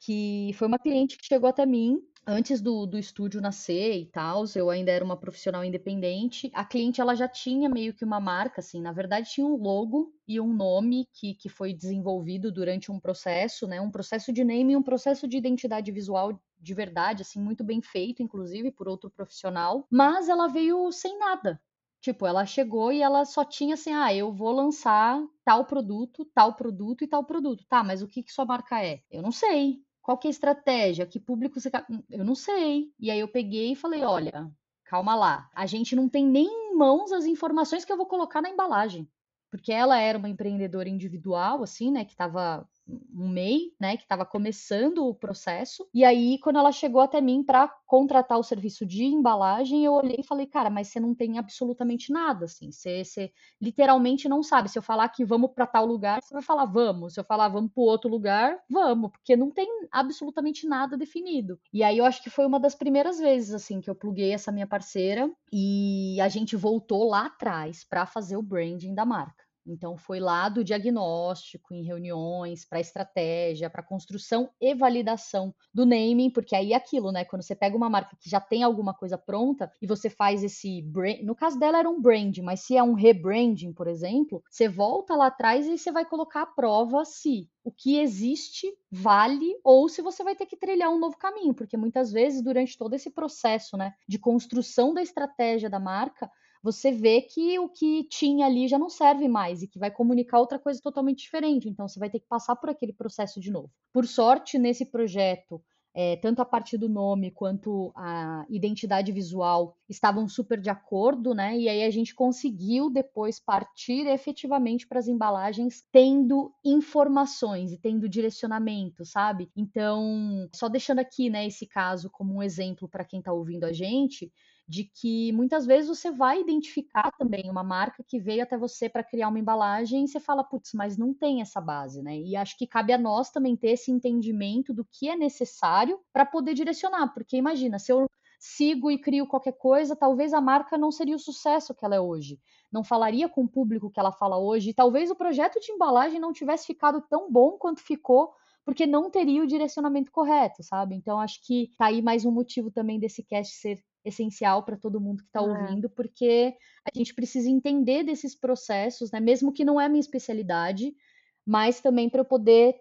que foi uma cliente que chegou até mim antes do, do estúdio nascer e tal, eu ainda era uma profissional independente. A cliente ela já tinha meio que uma marca, assim, na verdade tinha um logo e um nome que, que foi desenvolvido durante um processo, né? Um processo de name e um processo de identidade visual de verdade, assim, muito bem feito, inclusive, por outro profissional. Mas ela veio sem nada. Tipo, ela chegou e ela só tinha assim, ah, eu vou lançar tal produto, tal produto e tal produto. Tá, mas o que que sua marca é? Eu não sei. Qual que é a estratégia? Que público você. Eu não sei. E aí eu peguei e falei: olha, calma lá. A gente não tem nem em mãos as informações que eu vou colocar na embalagem. Porque ela era uma empreendedora individual, assim, né, que estava um MEI, né, que estava começando o processo. E aí, quando ela chegou até mim para contratar o serviço de embalagem, eu olhei e falei, cara, mas você não tem absolutamente nada, assim. Você, você literalmente não sabe. Se eu falar que vamos para tal lugar, você vai falar vamos. Se eu falar vamos para outro lugar, vamos, porque não tem absolutamente nada definido. E aí eu acho que foi uma das primeiras vezes, assim, que eu pluguei essa minha parceira e a gente voltou lá atrás para fazer o branding da marca. Então, foi lá do diagnóstico, em reuniões, para estratégia, para construção e validação do naming, porque aí é aquilo, né? Quando você pega uma marca que já tem alguma coisa pronta e você faz esse brand, no caso dela era um brand, mas se é um rebranding, por exemplo, você volta lá atrás e você vai colocar à prova se o que existe vale ou se você vai ter que trilhar um novo caminho, porque muitas vezes durante todo esse processo, né, de construção da estratégia da marca, você vê que o que tinha ali já não serve mais e que vai comunicar outra coisa totalmente diferente. Então, você vai ter que passar por aquele processo de novo. Por sorte, nesse projeto, é, tanto a parte do nome quanto a identidade visual estavam super de acordo, né? E aí a gente conseguiu depois partir efetivamente para as embalagens tendo informações e tendo direcionamento, sabe? Então, só deixando aqui, né, esse caso como um exemplo para quem está ouvindo a gente, de que muitas vezes você vai identificar também uma marca que veio até você para criar uma embalagem e você fala, putz, mas não tem essa base, né? E acho que cabe a nós também ter esse entendimento do que é necessário para poder direcionar, porque imagina, se eu sigo e crio qualquer coisa, talvez a marca não seria o sucesso que ela é hoje, não falaria com o público que ela fala hoje, e talvez o projeto de embalagem não tivesse ficado tão bom quanto ficou porque não teria o direcionamento correto, sabe? Então acho que tá aí mais um motivo também desse cast ser essencial para todo mundo que está é. ouvindo, porque a gente precisa entender desses processos, né? Mesmo que não é minha especialidade, mas também para eu poder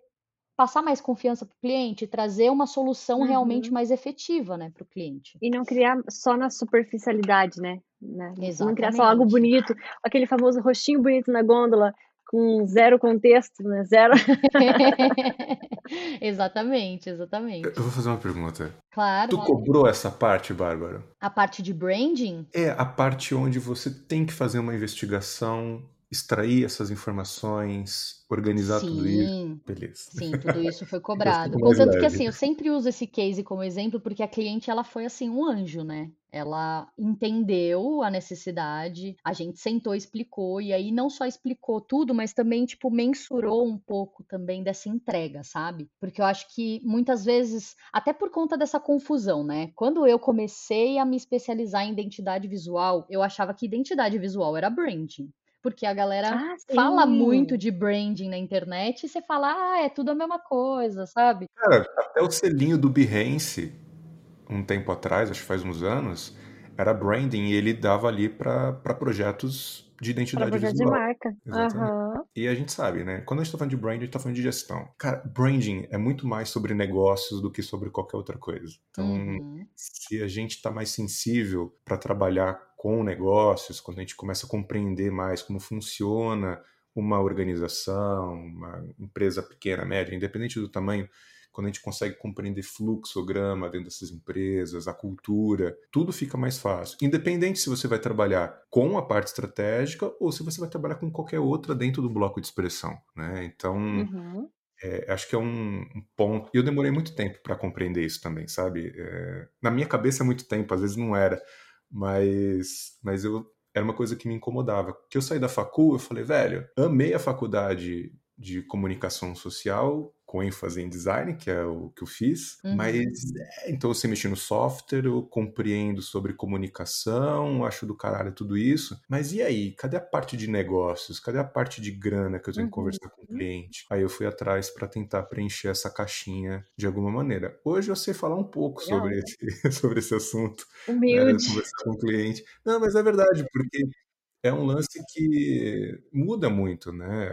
passar mais confiança para o cliente, trazer uma solução uhum. realmente mais efetiva, né, para o cliente. E não criar só na superficialidade, né? né? Não criar só algo bonito, aquele famoso rostinho bonito na gôndola, com zero contexto, né? Zero. [laughs] exatamente, exatamente. Eu vou fazer uma pergunta. Claro. Tu cobrou essa parte, Bárbara? A parte de branding? É, a parte onde você tem que fazer uma investigação, extrair essas informações, organizar sim, tudo isso. Beleza. Sim, tudo isso foi [laughs] cobrado. Contanto que assim, eu sempre uso esse case como exemplo porque a cliente ela foi assim um anjo, né? Ela entendeu a necessidade, a gente sentou, explicou e aí não só explicou tudo, mas também tipo mensurou um pouco também dessa entrega, sabe? Porque eu acho que muitas vezes, até por conta dessa confusão, né? Quando eu comecei a me especializar em identidade visual, eu achava que identidade visual era branding porque a galera ah, fala muito de branding na internet e você fala, ah, é tudo a mesma coisa, sabe? Cara, até o selinho do Behance, um tempo atrás, acho que faz uns anos, era branding e ele dava ali para projetos de identidade projeto visual. de marca. Uhum. E a gente sabe, né? Quando a gente tá falando de branding, a gente tá falando de gestão. Cara, branding é muito mais sobre negócios do que sobre qualquer outra coisa. Então, uhum. se a gente tá mais sensível para trabalhar com negócios, quando a gente começa a compreender mais como funciona uma organização, uma empresa pequena, média, independente do tamanho, quando a gente consegue compreender fluxograma dentro dessas empresas, a cultura, tudo fica mais fácil. Independente se você vai trabalhar com a parte estratégica ou se você vai trabalhar com qualquer outra dentro do bloco de expressão, né? Então, uhum. É, acho que é um, um ponto. E eu demorei muito tempo para compreender isso também, sabe? É, na minha cabeça é muito tempo, às vezes não era, mas, mas eu era uma coisa que me incomodava. Que eu saí da facul, eu falei, velho, amei a faculdade de comunicação social com ênfase em design, que é o que eu fiz, uhum. mas é, então você mexer no software, eu compreendo sobre comunicação, acho do caralho tudo isso, mas e aí, cadê a parte de negócios? Cadê a parte de grana que eu tenho que conversar com o uhum. cliente? Aí eu fui atrás para tentar preencher essa caixinha de alguma maneira. Hoje eu sei falar um pouco sobre esse, [laughs] sobre esse assunto. Né, Humilde. Né, conversar com o cliente. Não, mas é verdade, porque é um lance que muda muito, né?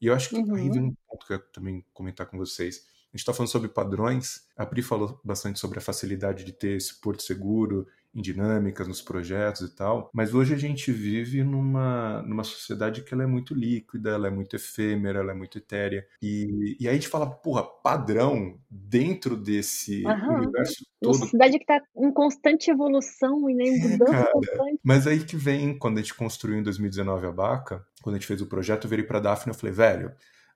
E eu acho que uhum. aí vem um ponto que eu também comentar com vocês. A gente está falando sobre padrões. A Pri falou bastante sobre a facilidade de ter esse porto seguro em dinâmicas, nos projetos e tal. Mas hoje a gente vive numa, numa sociedade que ela é muito líquida, ela é muito efêmera, ela é muito etérea. E, e aí a gente fala, porra, padrão dentro desse uhum. universo todo. Uma sociedade que está em constante evolução e nem é, [laughs] mudança constante. Mas aí que vem, quando a gente construiu em 2019 a Baca, quando a gente fez o projeto, eu virei para a Daphne e falei, velho,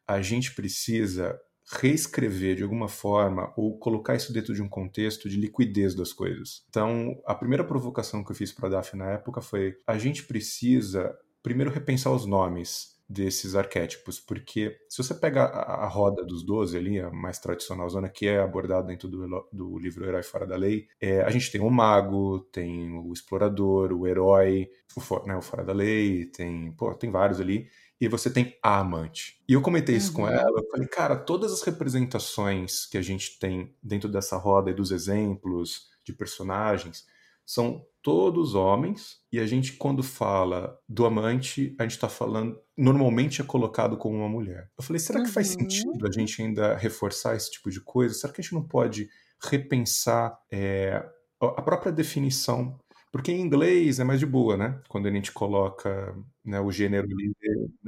a gente precisa reescrever de alguma forma ou colocar isso dentro de um contexto de liquidez das coisas. Então, a primeira provocação que eu fiz para a DAF na época foi: a gente precisa primeiro repensar os nomes desses arquétipos, porque se você pega a, a roda dos 12 ali, a mais tradicional zona que é abordada dentro do, do livro Herói Fora da Lei, é, a gente tem o mago, tem o explorador, o herói, o, né, o Fora da Lei, tem, pô, tem vários ali, e você tem a amante. E eu comentei isso uhum. com ela, eu falei, cara, todas as representações que a gente tem dentro dessa roda e dos exemplos de personagens são todos homens, e a gente, quando fala do amante, a gente está falando, normalmente é colocado como uma mulher. Eu falei, será uhum. que faz uhum. sentido a gente ainda reforçar esse tipo de coisa? Será que a gente não pode repensar é, a própria definição porque em inglês é mais de boa, né? Quando a gente coloca né, o gênero ali,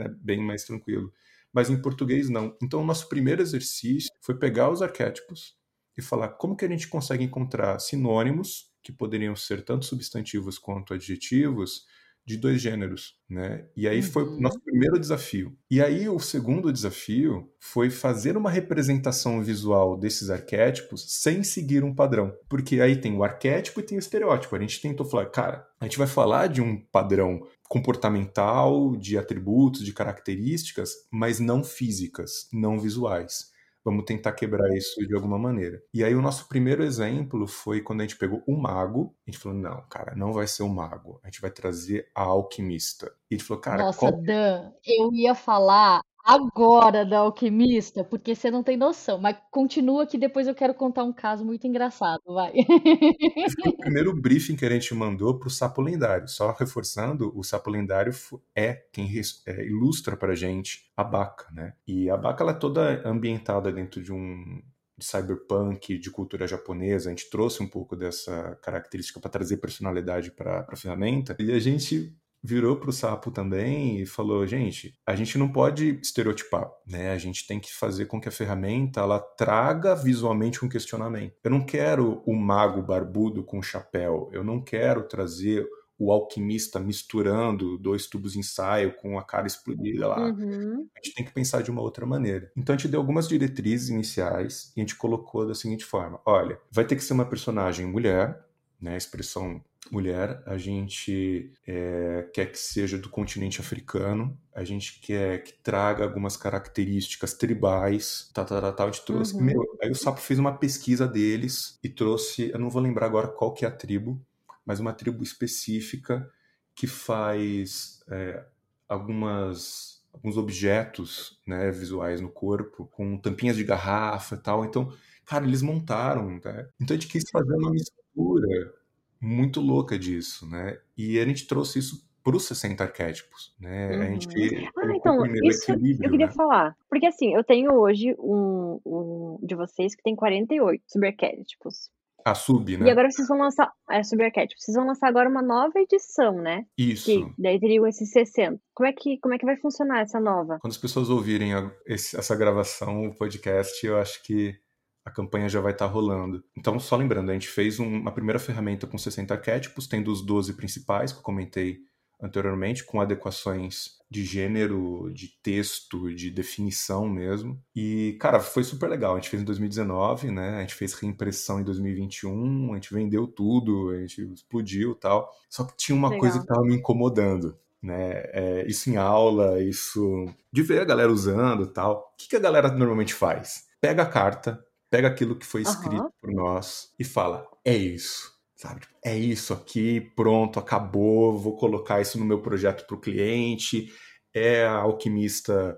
é bem mais tranquilo. Mas em português não. Então o nosso primeiro exercício foi pegar os arquétipos e falar como que a gente consegue encontrar sinônimos que poderiam ser tanto substantivos quanto adjetivos de dois gêneros, né? E aí uhum. foi o nosso primeiro desafio. E aí o segundo desafio foi fazer uma representação visual desses arquétipos sem seguir um padrão, porque aí tem o arquétipo e tem o estereótipo. A gente tentou falar, cara, a gente vai falar de um padrão comportamental, de atributos, de características, mas não físicas, não visuais. Vamos tentar quebrar isso de alguma maneira. E aí o nosso primeiro exemplo foi quando a gente pegou o mago. A gente falou, não, cara, não vai ser o mago. A gente vai trazer a alquimista. E ele falou, cara... Nossa, qual... Dan, eu ia falar agora da alquimista, porque você não tem noção. Mas continua que depois eu quero contar um caso muito engraçado, vai. Esse foi o primeiro briefing que a gente mandou para o Sapo Lendário. Só reforçando, o Sapo Lendário é quem é, ilustra para gente a Baca, né? E a Baca ela é toda ambientada dentro de um de cyberpunk, de cultura japonesa. A gente trouxe um pouco dessa característica para trazer personalidade para a ferramenta. E a gente virou para o sapo também e falou: gente, a gente não pode estereotipar, né? A gente tem que fazer com que a ferramenta ela traga visualmente um questionamento. Eu não quero o mago barbudo com chapéu, eu não quero trazer o alquimista misturando dois tubos de ensaio com a cara explodida lá. Uhum. A gente tem que pensar de uma outra maneira. Então a gente deu algumas diretrizes iniciais e a gente colocou da seguinte forma: olha, vai ter que ser uma personagem mulher, né? Expressão mulher, a gente é, quer que seja do continente africano, a gente quer que traga algumas características tribais, tal, tal, tal, tal. a gente trouxe. Uhum. Meu, aí o Sapo fez uma pesquisa deles e trouxe, eu não vou lembrar agora qual que é a tribo, mas uma tribo específica que faz é, algumas alguns objetos né, visuais no corpo, com tampinhas de garrafa e tal. Então, cara, eles montaram. Tá? Então a gente quis fazer uma mistura muito louca disso, né? E a gente trouxe isso para os 60 arquétipos, né? Uhum. A gente ah, então, isso eu queria né? falar. Porque assim, eu tenho hoje um, um de vocês que tem 48 subarquétipos. A sub, né? E agora vocês vão lançar. É, subarquétipos. Vocês vão lançar agora uma nova edição, né? Isso. Que daí teriam esses 60. Como é que, como é que vai funcionar essa nova? Quando as pessoas ouvirem a, esse, essa gravação, o podcast, eu acho que a campanha já vai estar tá rolando. Então, só lembrando, a gente fez um, uma primeira ferramenta com 60 arquétipos, tendo os 12 principais que eu comentei anteriormente, com adequações de gênero, de texto, de definição mesmo. E, cara, foi super legal. A gente fez em 2019, né? A gente fez reimpressão em 2021, a gente vendeu tudo, a gente explodiu tal. Só que tinha uma legal. coisa que estava me incomodando. Né? É, isso em aula, isso de ver a galera usando tal. O que, que a galera normalmente faz? Pega a carta, pega aquilo que foi escrito uhum. por nós e fala: é isso sabe? Tipo, é isso aqui, pronto, acabou, vou colocar isso no meu projeto para o cliente, é a alquimista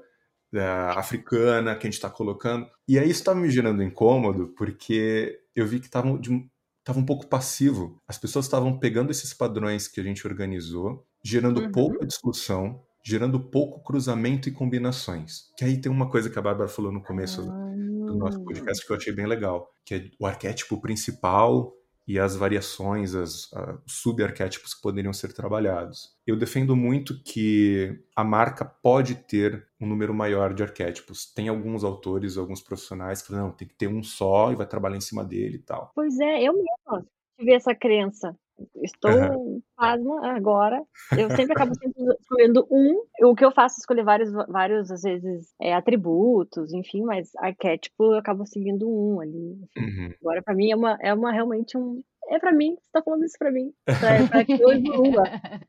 é, africana que a gente está colocando. E aí isso estava me gerando incômodo, porque eu vi que estava um pouco passivo. As pessoas estavam pegando esses padrões que a gente organizou, gerando uhum. pouca discussão, gerando pouco cruzamento e combinações. Que aí tem uma coisa que a Bárbara falou no começo do nosso ah. podcast que eu achei bem legal, que é o arquétipo principal e as variações, as, uh, subarquétipos que poderiam ser trabalhados. Eu defendo muito que a marca pode ter um número maior de arquétipos. Tem alguns autores, alguns profissionais que falam, não, tem que ter um só e vai trabalhar em cima dele e tal. Pois é, eu mesmo tive essa crença. Estou uhum. pasma agora. Eu sempre acabo [laughs] sempre escolhendo um. O que eu faço é escolher vários, vários às vezes, é, atributos, enfim, mas arquétipo eu acabo seguindo um ali. Uhum. Agora, para mim, é uma, é uma realmente um. É para mim, você tá falando isso para mim. Pra, [laughs] pra que eu evolua.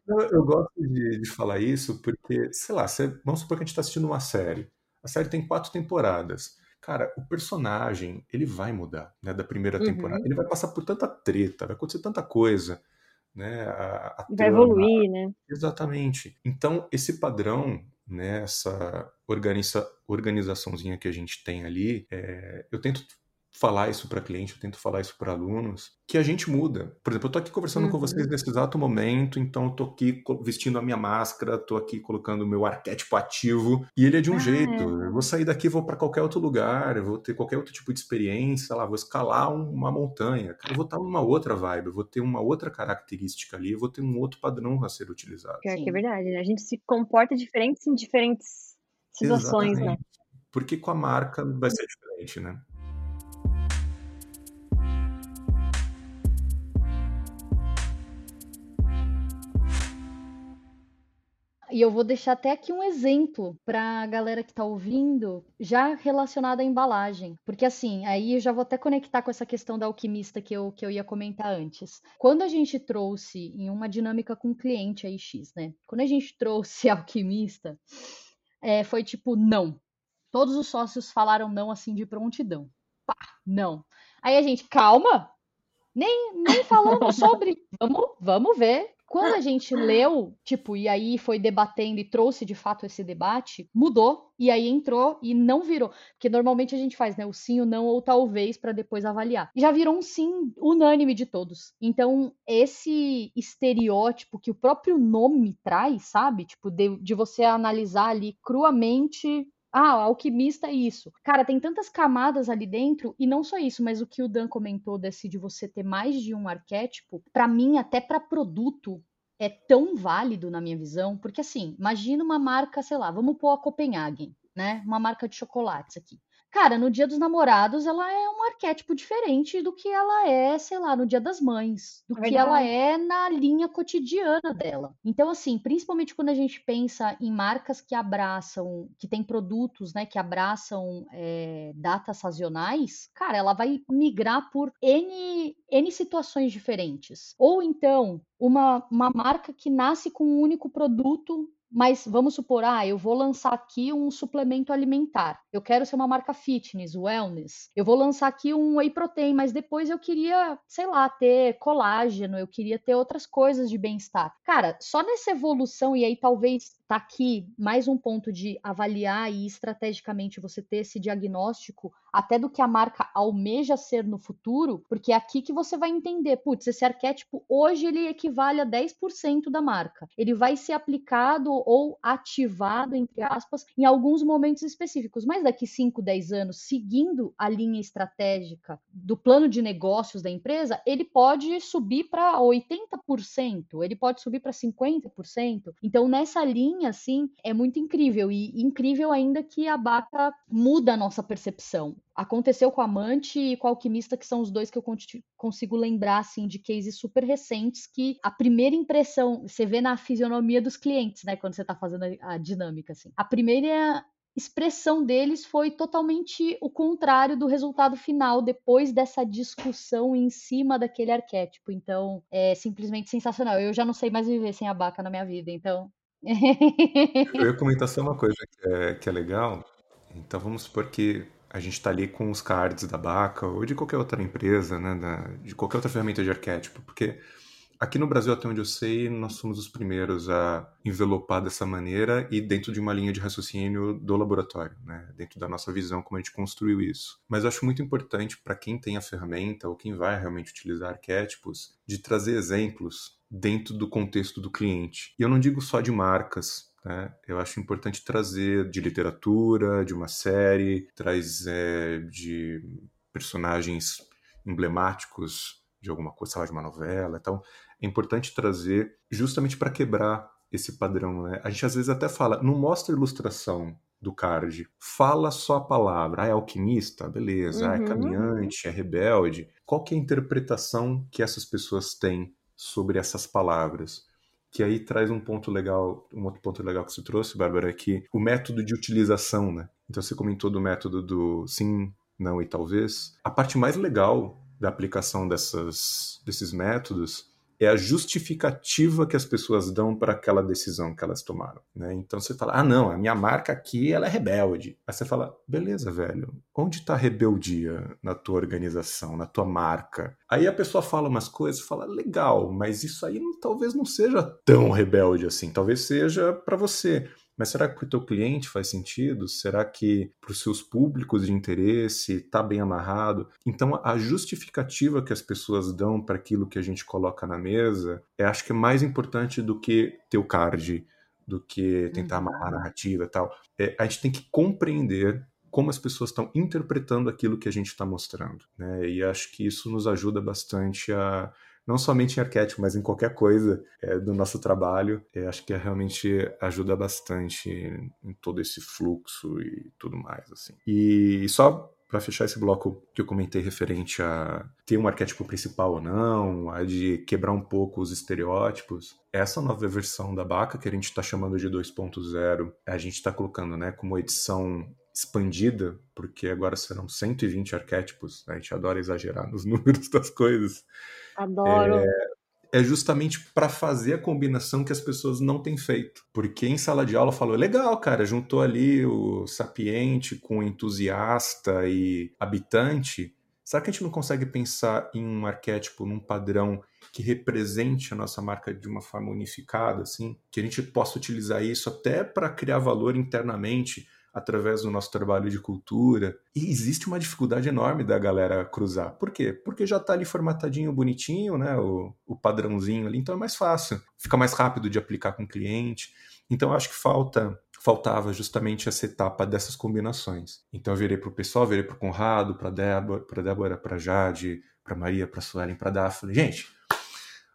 Eu, eu gosto de, de falar isso porque, sei lá, você, vamos supor que a gente tá assistindo uma série. A série tem quatro temporadas cara, o personagem, ele vai mudar, né, da primeira uhum. temporada. Ele vai passar por tanta treta, vai acontecer tanta coisa, né? A, a vai trama, evoluir, né? Exatamente. Então, esse padrão, né, essa organiza, organizaçãozinha que a gente tem ali, é, eu tento falar isso para cliente, eu tento falar isso para alunos, que a gente muda. Por exemplo, eu tô aqui conversando uhum. com vocês nesse exato momento, então eu tô aqui vestindo a minha máscara, tô aqui colocando o meu arquétipo ativo, e ele é de um ah, jeito. É. Eu vou sair daqui, vou para qualquer outro lugar, eu vou ter qualquer outro tipo de experiência, lá, vou escalar uma montanha. Eu vou estar numa outra vibe, eu vou ter uma outra característica ali, eu vou ter um outro padrão a ser utilizado. Pior que é verdade, né? A gente se comporta diferente em diferentes situações, né? Exatamente. né? Porque com a marca vai ser diferente, né? E eu vou deixar até aqui um exemplo para a galera que está ouvindo, já relacionado à embalagem. Porque assim, aí eu já vou até conectar com essa questão da alquimista que eu, que eu ia comentar antes. Quando a gente trouxe em uma dinâmica com o cliente aí X, né? Quando a gente trouxe a alquimista, é, foi tipo, não. Todos os sócios falaram não assim de prontidão. Pá, não. Aí a gente, calma, nem, nem falamos [laughs] sobre. Vamos, vamos ver quando a gente leu, tipo, e aí foi debatendo e trouxe de fato esse debate, mudou e aí entrou e não virou, porque normalmente a gente faz, né, o sim, o não ou talvez para depois avaliar. Já virou um sim unânime de todos. Então, esse estereótipo que o próprio nome traz, sabe? Tipo, de, de você analisar ali cruamente ah, alquimista é isso. Cara, tem tantas camadas ali dentro, e não só isso, mas o que o Dan comentou desse de você ter mais de um arquétipo, para mim, até para produto, é tão válido na minha visão, porque assim, imagina uma marca, sei lá, vamos pôr a Copenhagen, né? Uma marca de chocolates aqui. Cara, no Dia dos Namorados, ela é um arquétipo diferente do que ela é, sei lá, no Dia das Mães, do é que ela é na linha cotidiana dela. Então, assim, principalmente quando a gente pensa em marcas que abraçam, que tem produtos, né, que abraçam é, datas sazonais, cara, ela vai migrar por N, N situações diferentes. Ou então, uma, uma marca que nasce com um único produto mas vamos supor, ah, eu vou lançar aqui um suplemento alimentar. Eu quero ser uma marca fitness, wellness. Eu vou lançar aqui um whey protein, mas depois eu queria, sei lá, ter colágeno, eu queria ter outras coisas de bem-estar. Cara, só nessa evolução, e aí talvez tá aqui mais um ponto de avaliar e estrategicamente você ter esse diagnóstico até do que a marca almeja ser no futuro, porque é aqui que você vai entender, putz, esse arquétipo hoje ele equivale a 10% da marca. Ele vai ser aplicado ou ativado, entre aspas, em alguns momentos específicos, mas daqui 5, 10 anos, seguindo a linha estratégica do plano de negócios da empresa, ele pode subir para 80%, ele pode subir para 50%. Então, nessa linha, assim, é muito incrível e incrível ainda que a Baca muda a nossa percepção Aconteceu com a Amante e com a Alquimista, que são os dois que eu consigo lembrar, assim, de cases super recentes, que a primeira impressão, você vê na fisionomia dos clientes, né, quando você está fazendo a dinâmica, assim. A primeira expressão deles foi totalmente o contrário do resultado final depois dessa discussão em cima daquele arquétipo. Então, é simplesmente sensacional. Eu já não sei mais viver sem a Baca na minha vida, então. Eu ia comentar só uma coisa que é, que é legal. Então, vamos supor que a gente está ali com os cards da Baca ou de qualquer outra empresa, né, da, de qualquer outra ferramenta de arquétipo, porque Aqui no Brasil, até onde eu sei, nós somos os primeiros a envelopar dessa maneira e dentro de uma linha de raciocínio do laboratório, né? dentro da nossa visão, como a gente construiu isso. Mas eu acho muito importante para quem tem a ferramenta ou quem vai realmente utilizar arquétipos, de trazer exemplos dentro do contexto do cliente. E eu não digo só de marcas, né? Eu acho importante trazer de literatura, de uma série, traz é, de personagens emblemáticos de alguma coisa, sei lá, de uma novela. Então, é importante trazer justamente para quebrar esse padrão. Né? A gente às vezes até fala, não mostra ilustração do card, fala só a palavra. Ah, é alquimista? Beleza. Uhum. Ah, é uhum. caminhante? É rebelde? Qual que é a interpretação que essas pessoas têm sobre essas palavras? Que aí traz um ponto legal, um outro ponto legal que você trouxe, Bárbara, é que o método de utilização, né? Então você comentou do método do sim, não e talvez. A parte mais legal da aplicação dessas, desses métodos é a justificativa que as pessoas dão para aquela decisão que elas tomaram. Né? Então você fala, ah, não, a minha marca aqui ela é rebelde. Aí você fala, beleza, velho, onde está a rebeldia na tua organização, na tua marca? Aí a pessoa fala umas coisas, fala, legal, mas isso aí talvez não seja tão rebelde assim, talvez seja para você. Mas será que para o teu cliente faz sentido? Será que para os seus públicos de interesse está bem amarrado? Então, a justificativa que as pessoas dão para aquilo que a gente coloca na mesa, eu acho que é mais importante do que ter o card, do que tentar amarrar a uhum. narrativa e tal. É, a gente tem que compreender como as pessoas estão interpretando aquilo que a gente está mostrando. Né? E acho que isso nos ajuda bastante a não somente em arquétipo, mas em qualquer coisa é, do nosso trabalho. É, acho que realmente ajuda bastante em todo esse fluxo e tudo mais. assim. E só para fechar esse bloco que eu comentei referente a ter um arquétipo principal ou não, a de quebrar um pouco os estereótipos, essa nova versão da Baca, que a gente está chamando de 2.0, a gente está colocando né, como edição expandida, porque agora serão 120 arquétipos, né? a gente adora exagerar nos [laughs] números das coisas. Adoro. É, é justamente para fazer a combinação que as pessoas não têm feito. Porque em sala de aula falou, legal, cara, juntou ali o sapiente com entusiasta e habitante. Será que a gente não consegue pensar em um arquétipo, num padrão que represente a nossa marca de uma forma unificada, assim? Que a gente possa utilizar isso até para criar valor internamente através do nosso trabalho de cultura. E existe uma dificuldade enorme da galera cruzar. Por quê? Porque já está ali formatadinho, bonitinho, né? O, o padrãozinho ali, então é mais fácil. Fica mais rápido de aplicar com o cliente. Então acho que falta faltava justamente essa etapa dessas combinações. Então eu virei para o pessoal, virei para o Conrado, para Débora, para Débora, para Jade, para Maria, para Suelen, para Daphne. Gente,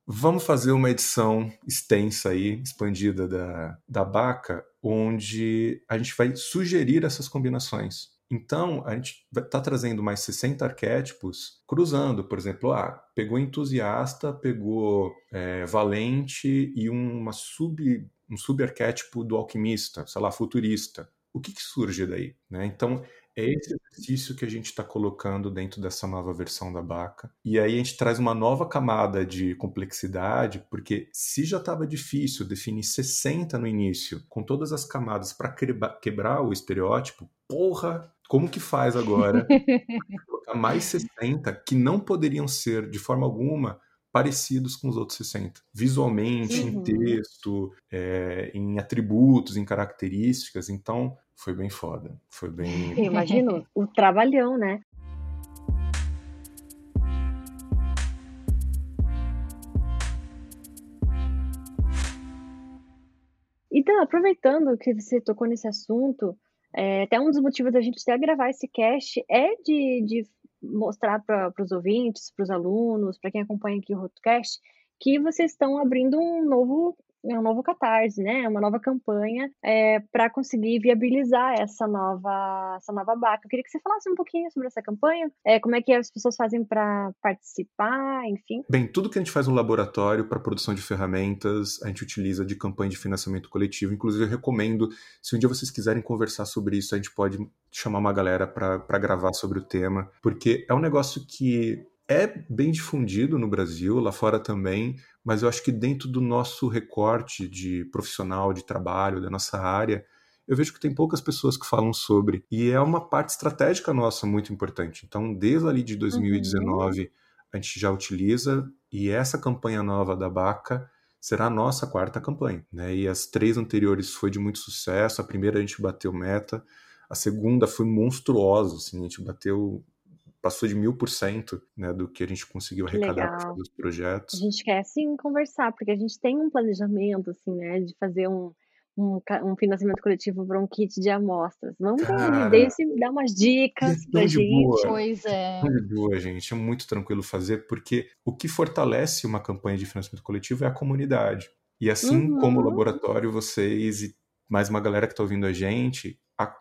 vamos fazer uma edição extensa aí, expandida da, da Baca, onde a gente vai sugerir essas combinações. Então, a gente está trazendo mais 60 arquétipos, cruzando, por exemplo, ah, pegou entusiasta, pegou é, valente e uma sub, um subarquétipo do alquimista, sei lá, futurista. O que, que surge daí? Né? Então, é esse exercício que a gente está colocando dentro dessa nova versão da Baca. E aí a gente traz uma nova camada de complexidade, porque se já estava difícil definir 60 no início, com todas as camadas para quebrar o estereótipo, porra, como que faz agora [laughs] colocar mais 60 que não poderiam ser de forma alguma parecidos com os outros 60. Visualmente, uhum. em texto, é, em atributos, em características. Então, foi bem foda. Foi bem. [laughs] Eu imagino o trabalhão, né? Então, aproveitando que você tocou nesse assunto, é, até um dos motivos da gente até gravar esse cast é de, de mostrar para os ouvintes, para os alunos, para quem acompanha aqui o Rotocast, que vocês estão abrindo um novo um novo catarse, né? Uma nova campanha é, para conseguir viabilizar essa nova, essa nova BACA. Eu queria que você falasse um pouquinho sobre essa campanha, é, como é que as pessoas fazem para participar, enfim. Bem, tudo que a gente faz no laboratório para produção de ferramentas, a gente utiliza de campanha de financiamento coletivo. Inclusive, eu recomendo, se um dia vocês quiserem conversar sobre isso, a gente pode chamar uma galera para gravar sobre o tema, porque é um negócio que é bem difundido no Brasil, lá fora também, mas eu acho que dentro do nosso recorte de profissional, de trabalho, da nossa área, eu vejo que tem poucas pessoas que falam sobre. E é uma parte estratégica nossa muito importante. Então, desde ali de 2019, uhum. a gente já utiliza, e essa campanha nova da Baca será a nossa quarta campanha. Né? E as três anteriores foi de muito sucesso. A primeira a gente bateu meta, a segunda foi monstruosa, assim, a gente bateu passou de mil por cento né, do que a gente conseguiu arrecadar para fazer os projetos. A gente quer sim conversar, porque a gente tem um planejamento assim, né, de fazer um, um, um financiamento coletivo para um kit de amostras. Vamos Cara, desse, dar umas dicas é para gente. Boa. Pois é. Tão de boa, gente. É muito tranquilo fazer, porque o que fortalece uma campanha de financiamento coletivo é a comunidade. E assim uhum. como o laboratório, vocês e mais uma galera que está ouvindo a gente, a...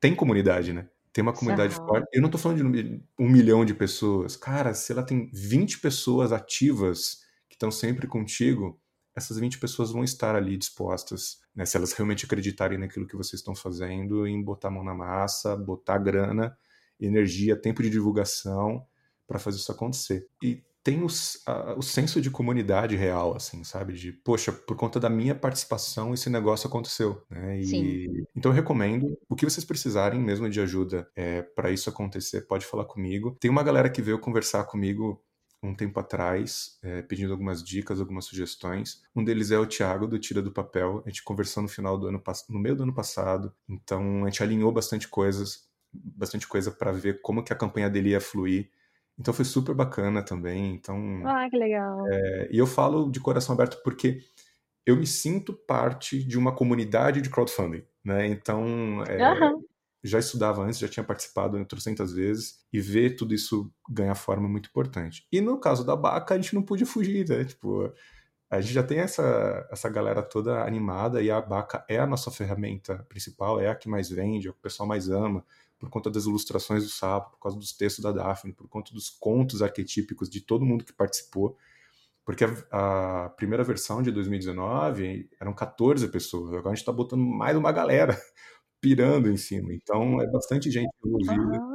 tem comunidade, né? Tem uma comunidade uhum. forte. Eu não estou falando de um milhão de pessoas. Cara, se ela tem 20 pessoas ativas que estão sempre contigo, essas 20 pessoas vão estar ali dispostas, né, se elas realmente acreditarem naquilo que vocês estão fazendo, em botar a mão na massa, botar grana, energia, tempo de divulgação para fazer isso acontecer. E tem o, a, o senso de comunidade real, assim, sabe? De, poxa, por conta da minha participação, esse negócio aconteceu, né? E, Sim. Então eu recomendo, o que vocês precisarem mesmo de ajuda é, para isso acontecer, pode falar comigo. Tem uma galera que veio conversar comigo um tempo atrás, é, pedindo algumas dicas, algumas sugestões. Um deles é o Thiago, do Tira do Papel. A gente conversou no final do ano, no meio do ano passado. Então a gente alinhou bastante coisas, bastante coisa para ver como que a campanha dele ia fluir então foi super bacana também. Então, ah, que legal. É, e eu falo de coração aberto porque eu me sinto parte de uma comunidade de crowdfunding, né? Então, é, uhum. já estudava antes, já tinha participado em trocentas vezes e ver tudo isso ganhar forma é muito importante. E no caso da Baca, a gente não podia fugir, né? Tipo, a gente já tem essa, essa galera toda animada e a Baca é a nossa ferramenta principal, é a que mais vende, é o que o pessoal mais ama por conta das ilustrações do Sapo, por causa dos textos da Daphne, por conta dos contos arquetípicos de todo mundo que participou. Porque a, a primeira versão de 2019 eram 14 pessoas, agora a gente está botando mais uma galera [laughs] pirando em cima. Então é bastante gente envolvida.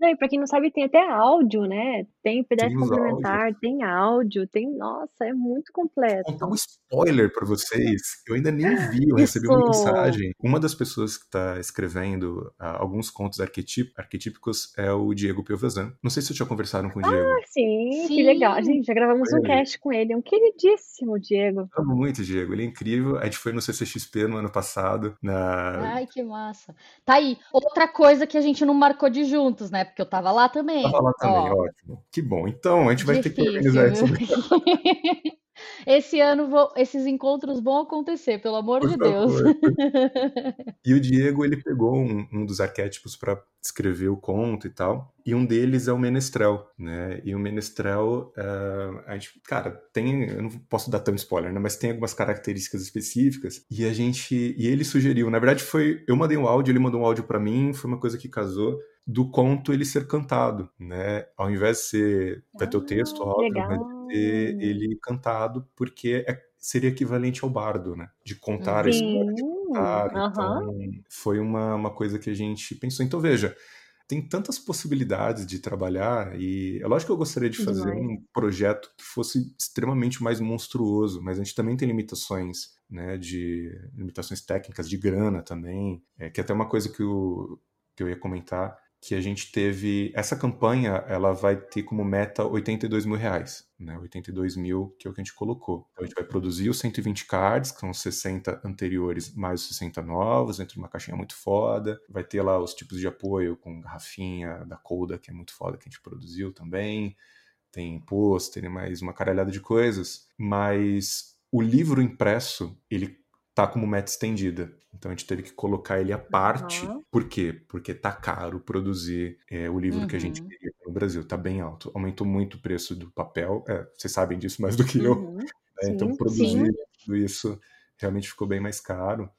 Não, e pra quem não sabe, tem até áudio, né? Tem PDF tem complementar, áudios. tem áudio, tem. Nossa, é muito completo. Vou contar um spoiler para vocês. Eu ainda nem vi, eu recebi uma mensagem. Uma das pessoas que está escrevendo uh, alguns contos arquetip arquetípicos é o Diego Piovesan. Não sei se vocês já conversaram com o Diego. Ah, sim, sim. que legal. Gente, já gravamos um cast com ele. É um queridíssimo, Diego. Amo muito, Diego. Ele é incrível. A gente foi no CCXP no ano passado. Na... Ai, que massa. Tá aí. Outra coisa que a gente não marcou de juntos, né? Porque eu tava lá também. Tava lá também, Ó, ótimo. Que bom. Então, a gente vai Difícil. ter que organizar isso. [laughs] Esse ano vou, esses encontros vão acontecer, pelo amor Por de favor. Deus. [laughs] e o Diego, ele pegou um, um dos arquétipos para escrever o conto e tal, e um deles é o menestrel, né? E o menestrel, uh, a gente, cara, tem, eu não posso dar tanto spoiler, né? Mas tem algumas características específicas, e a gente, e ele sugeriu, na verdade foi, eu mandei um áudio, ele mandou um áudio para mim, foi uma coisa que casou, do conto ele ser cantado, né? Ao invés de ser, vai ter o texto, ah, óbvio, ter ele cantado, porque é, seria equivalente ao bardo, né? De contar Sim. a história, de cantar. Uhum. Então, foi uma, uma coisa que a gente pensou. Então, veja, tem tantas possibilidades de trabalhar e é lógico que eu gostaria de fazer Demais. um projeto que fosse extremamente mais monstruoso, mas a gente também tem limitações, né, de limitações técnicas, de grana também, é, que é até uma coisa que, o, que eu ia comentar, que a gente teve. Essa campanha ela vai ter como meta 82 mil reais, né? 82 mil que é o que a gente colocou. Então a gente vai produzir os 120 cards, que são os 60 anteriores mais os 60 novos, dentro de uma caixinha muito foda. Vai ter lá os tipos de apoio com garrafinha da Coda, que é muito foda, que a gente produziu também. Tem pôster mais uma caralhada de coisas. Mas o livro impresso, ele tá como meta estendida. Então a gente teve que colocar ele à parte. Uhum. Por quê? Porque tá caro produzir é, o livro uhum. que a gente uhum. queria no Brasil. Tá bem alto. Aumentou muito o preço do papel. É, vocês sabem disso mais do que eu. Uhum. Né? Então, produzir tudo isso realmente ficou bem mais caro.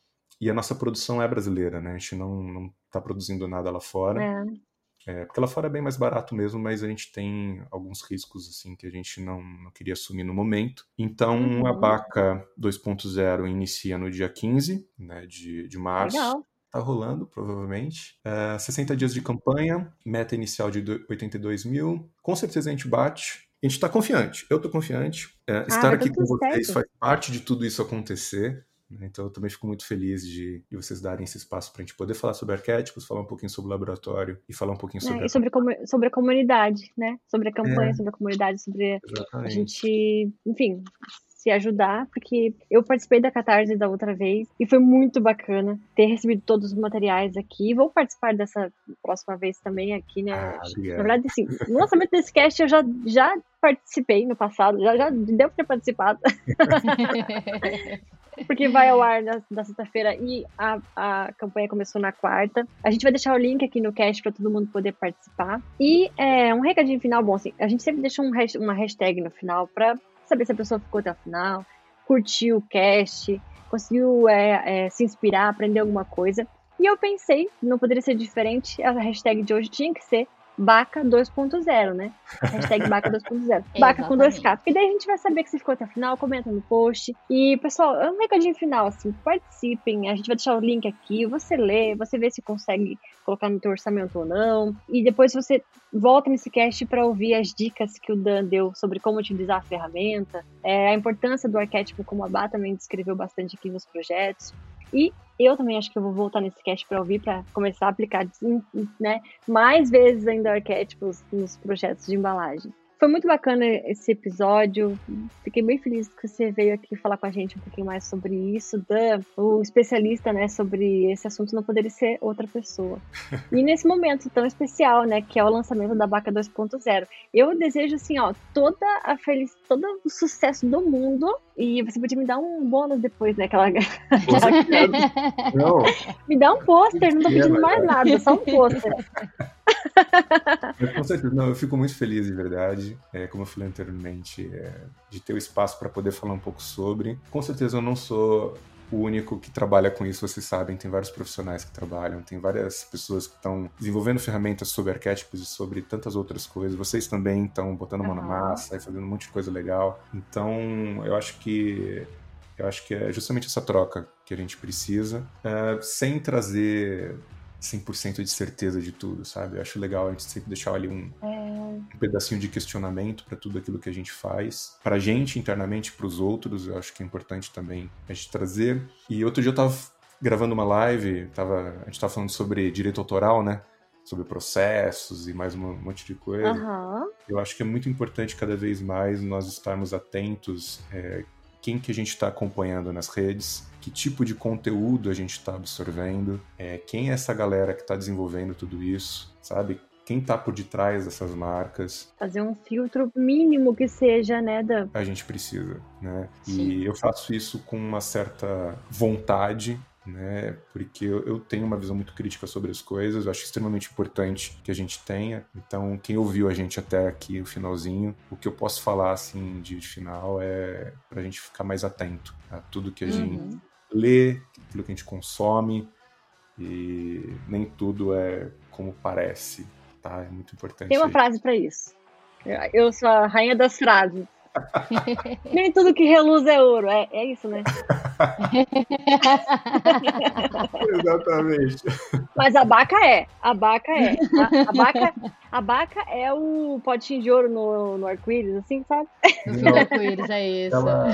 E a nossa produção é brasileira, né? A gente não está produzindo nada lá fora. É. Porque lá fora é bem mais barato mesmo, mas a gente tem alguns riscos assim que a gente não, não queria assumir no momento. Então uhum. a Baca 2.0 inicia no dia 15 né, de, de março. Legal. Tá rolando, provavelmente. É, 60 dias de campanha, meta inicial de 82 mil. Com certeza a gente bate. A gente está confiante. Eu estou confiante. É, ah, estar aqui com vocês faz parte de tudo isso acontecer. Né? Então eu também fico muito feliz de, de vocês darem esse espaço para a gente poder falar sobre arquétipos, falar um pouquinho sobre o laboratório e falar um pouquinho sobre. É, e sobre, a... sobre a comunidade, né? Sobre a campanha, é. sobre a comunidade, sobre Exatamente. a gente, enfim, se ajudar, porque eu participei da Catarse da outra vez e foi muito bacana ter recebido todos os materiais aqui. Vou participar dessa próxima vez também aqui, né? Ah, Na verdade, assim, no lançamento desse cast eu já, já participei no passado, já, já devo ter participado. [laughs] porque vai ao ar na, na sexta-feira e a, a campanha começou na quarta. A gente vai deixar o link aqui no cast para todo mundo poder participar. E é, um recadinho final, bom, assim, a gente sempre deixa um, uma hashtag no final para saber se a pessoa ficou até o final, curtiu o cast, conseguiu é, é, se inspirar, aprender alguma coisa. E eu pensei, não poderia ser diferente, a hashtag de hoje tinha que ser Baca 2.0, né? [laughs] Hashtag Baca 2.0. [laughs] Baca com 2K. Porque daí a gente vai saber que você ficou até o final, comenta no post. E, pessoal, é um recadinho final, assim, participem. A gente vai deixar o link aqui, você lê, você vê se consegue colocar no teu orçamento ou não. E depois você volta nesse cast para ouvir as dicas que o Dan deu sobre como utilizar a ferramenta, é, a importância do arquétipo, como a Bá também descreveu bastante aqui nos projetos. E eu também acho que eu vou voltar nesse cast para ouvir, para começar a aplicar né, mais vezes ainda arquétipos nos projetos de embalagem. Foi muito bacana esse episódio. Fiquei bem feliz que você veio aqui falar com a gente um pouquinho mais sobre isso. Dan, o especialista, né, sobre esse assunto não poderia ser outra pessoa. [laughs] E nesse momento tão especial, né, que é o lançamento da Baca 2.0. Eu desejo assim, ó, toda a feliz, todo o sucesso do mundo e você podia me dar um bônus depois, né, aquela, [laughs] não. [laughs] Me dá um pôster, não tô pedindo mais nada, só um pôster. Com certeza, não, eu fico muito feliz de verdade, é, como eu falei anteriormente, é, de ter o espaço para poder falar um pouco sobre. Com certeza eu não sou o único que trabalha com isso, vocês sabem, tem vários profissionais que trabalham, tem várias pessoas que estão desenvolvendo ferramentas sobre arquétipos e sobre tantas outras coisas. Vocês também estão botando mão na massa e fazendo um monte de coisa legal. Então, eu acho que eu acho que é justamente essa troca que a gente precisa, uh, sem trazer 100% de certeza de tudo, sabe? Eu acho legal a gente sempre deixar ali um, é... um pedacinho de questionamento para tudo aquilo que a gente faz. Pra gente, internamente, para os outros, eu acho que é importante também a gente trazer. E outro dia eu tava gravando uma live, tava, a gente tava falando sobre direito autoral, né? Sobre processos e mais um monte de coisa. Uhum. Eu acho que é muito importante cada vez mais nós estarmos atentos é, quem que a gente está acompanhando nas redes, que tipo de conteúdo a gente está absorvendo, é, quem é essa galera que está desenvolvendo tudo isso, sabe? Quem está por detrás dessas marcas. Fazer um filtro mínimo que seja, né, Dan? A gente precisa, né? Sim. E eu faço isso com uma certa vontade, né? Porque eu, eu, tenho uma visão muito crítica sobre as coisas, eu acho extremamente importante que a gente tenha. Então, quem ouviu a gente até aqui, o finalzinho, o que eu posso falar, assim, de, final é pra gente ficar mais atento a tudo que a uhum. gente lê, aquilo que a gente consome, e nem tudo é como parece, tá? É muito importante. Tem uma frase para isso. Eu sou a rainha das frases. Nem tudo que reluz é ouro, é, é isso, né? [laughs] Exatamente. Mas a baca é, a baca é. A, a, baca, a baca é o potinho de ouro no, no arco-íris, assim, sabe? No arco-íris, é isso. Ela,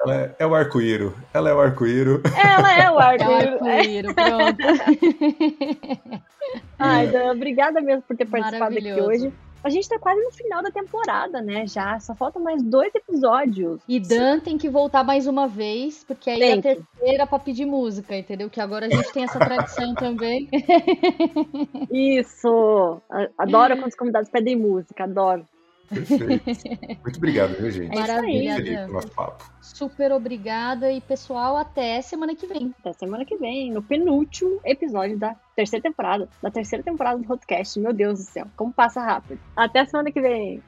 ela é, é, o arco-íro. Ela é o arco-íro. Ela é o arco-íro. É o arco-íro, pronto. Ai, Dan, obrigada mesmo por ter participado aqui hoje. A gente tá quase no final da temporada, né? Já. Só faltam mais dois episódios. E Dan tem que voltar mais uma vez, porque aí tem é a terceira pra pedir música, entendeu? Que agora a gente tem essa tradição [laughs] também. Isso! Adoro quando os convidados pedem música, adoro. Perfeito. [laughs] Muito obrigado, viu, gente? Maravilha. nosso papo. Super obrigada e pessoal, até semana que vem. Até semana que vem, no penúltimo episódio da terceira temporada, da terceira temporada do podcast. Meu Deus do céu, como passa rápido. Até semana que vem.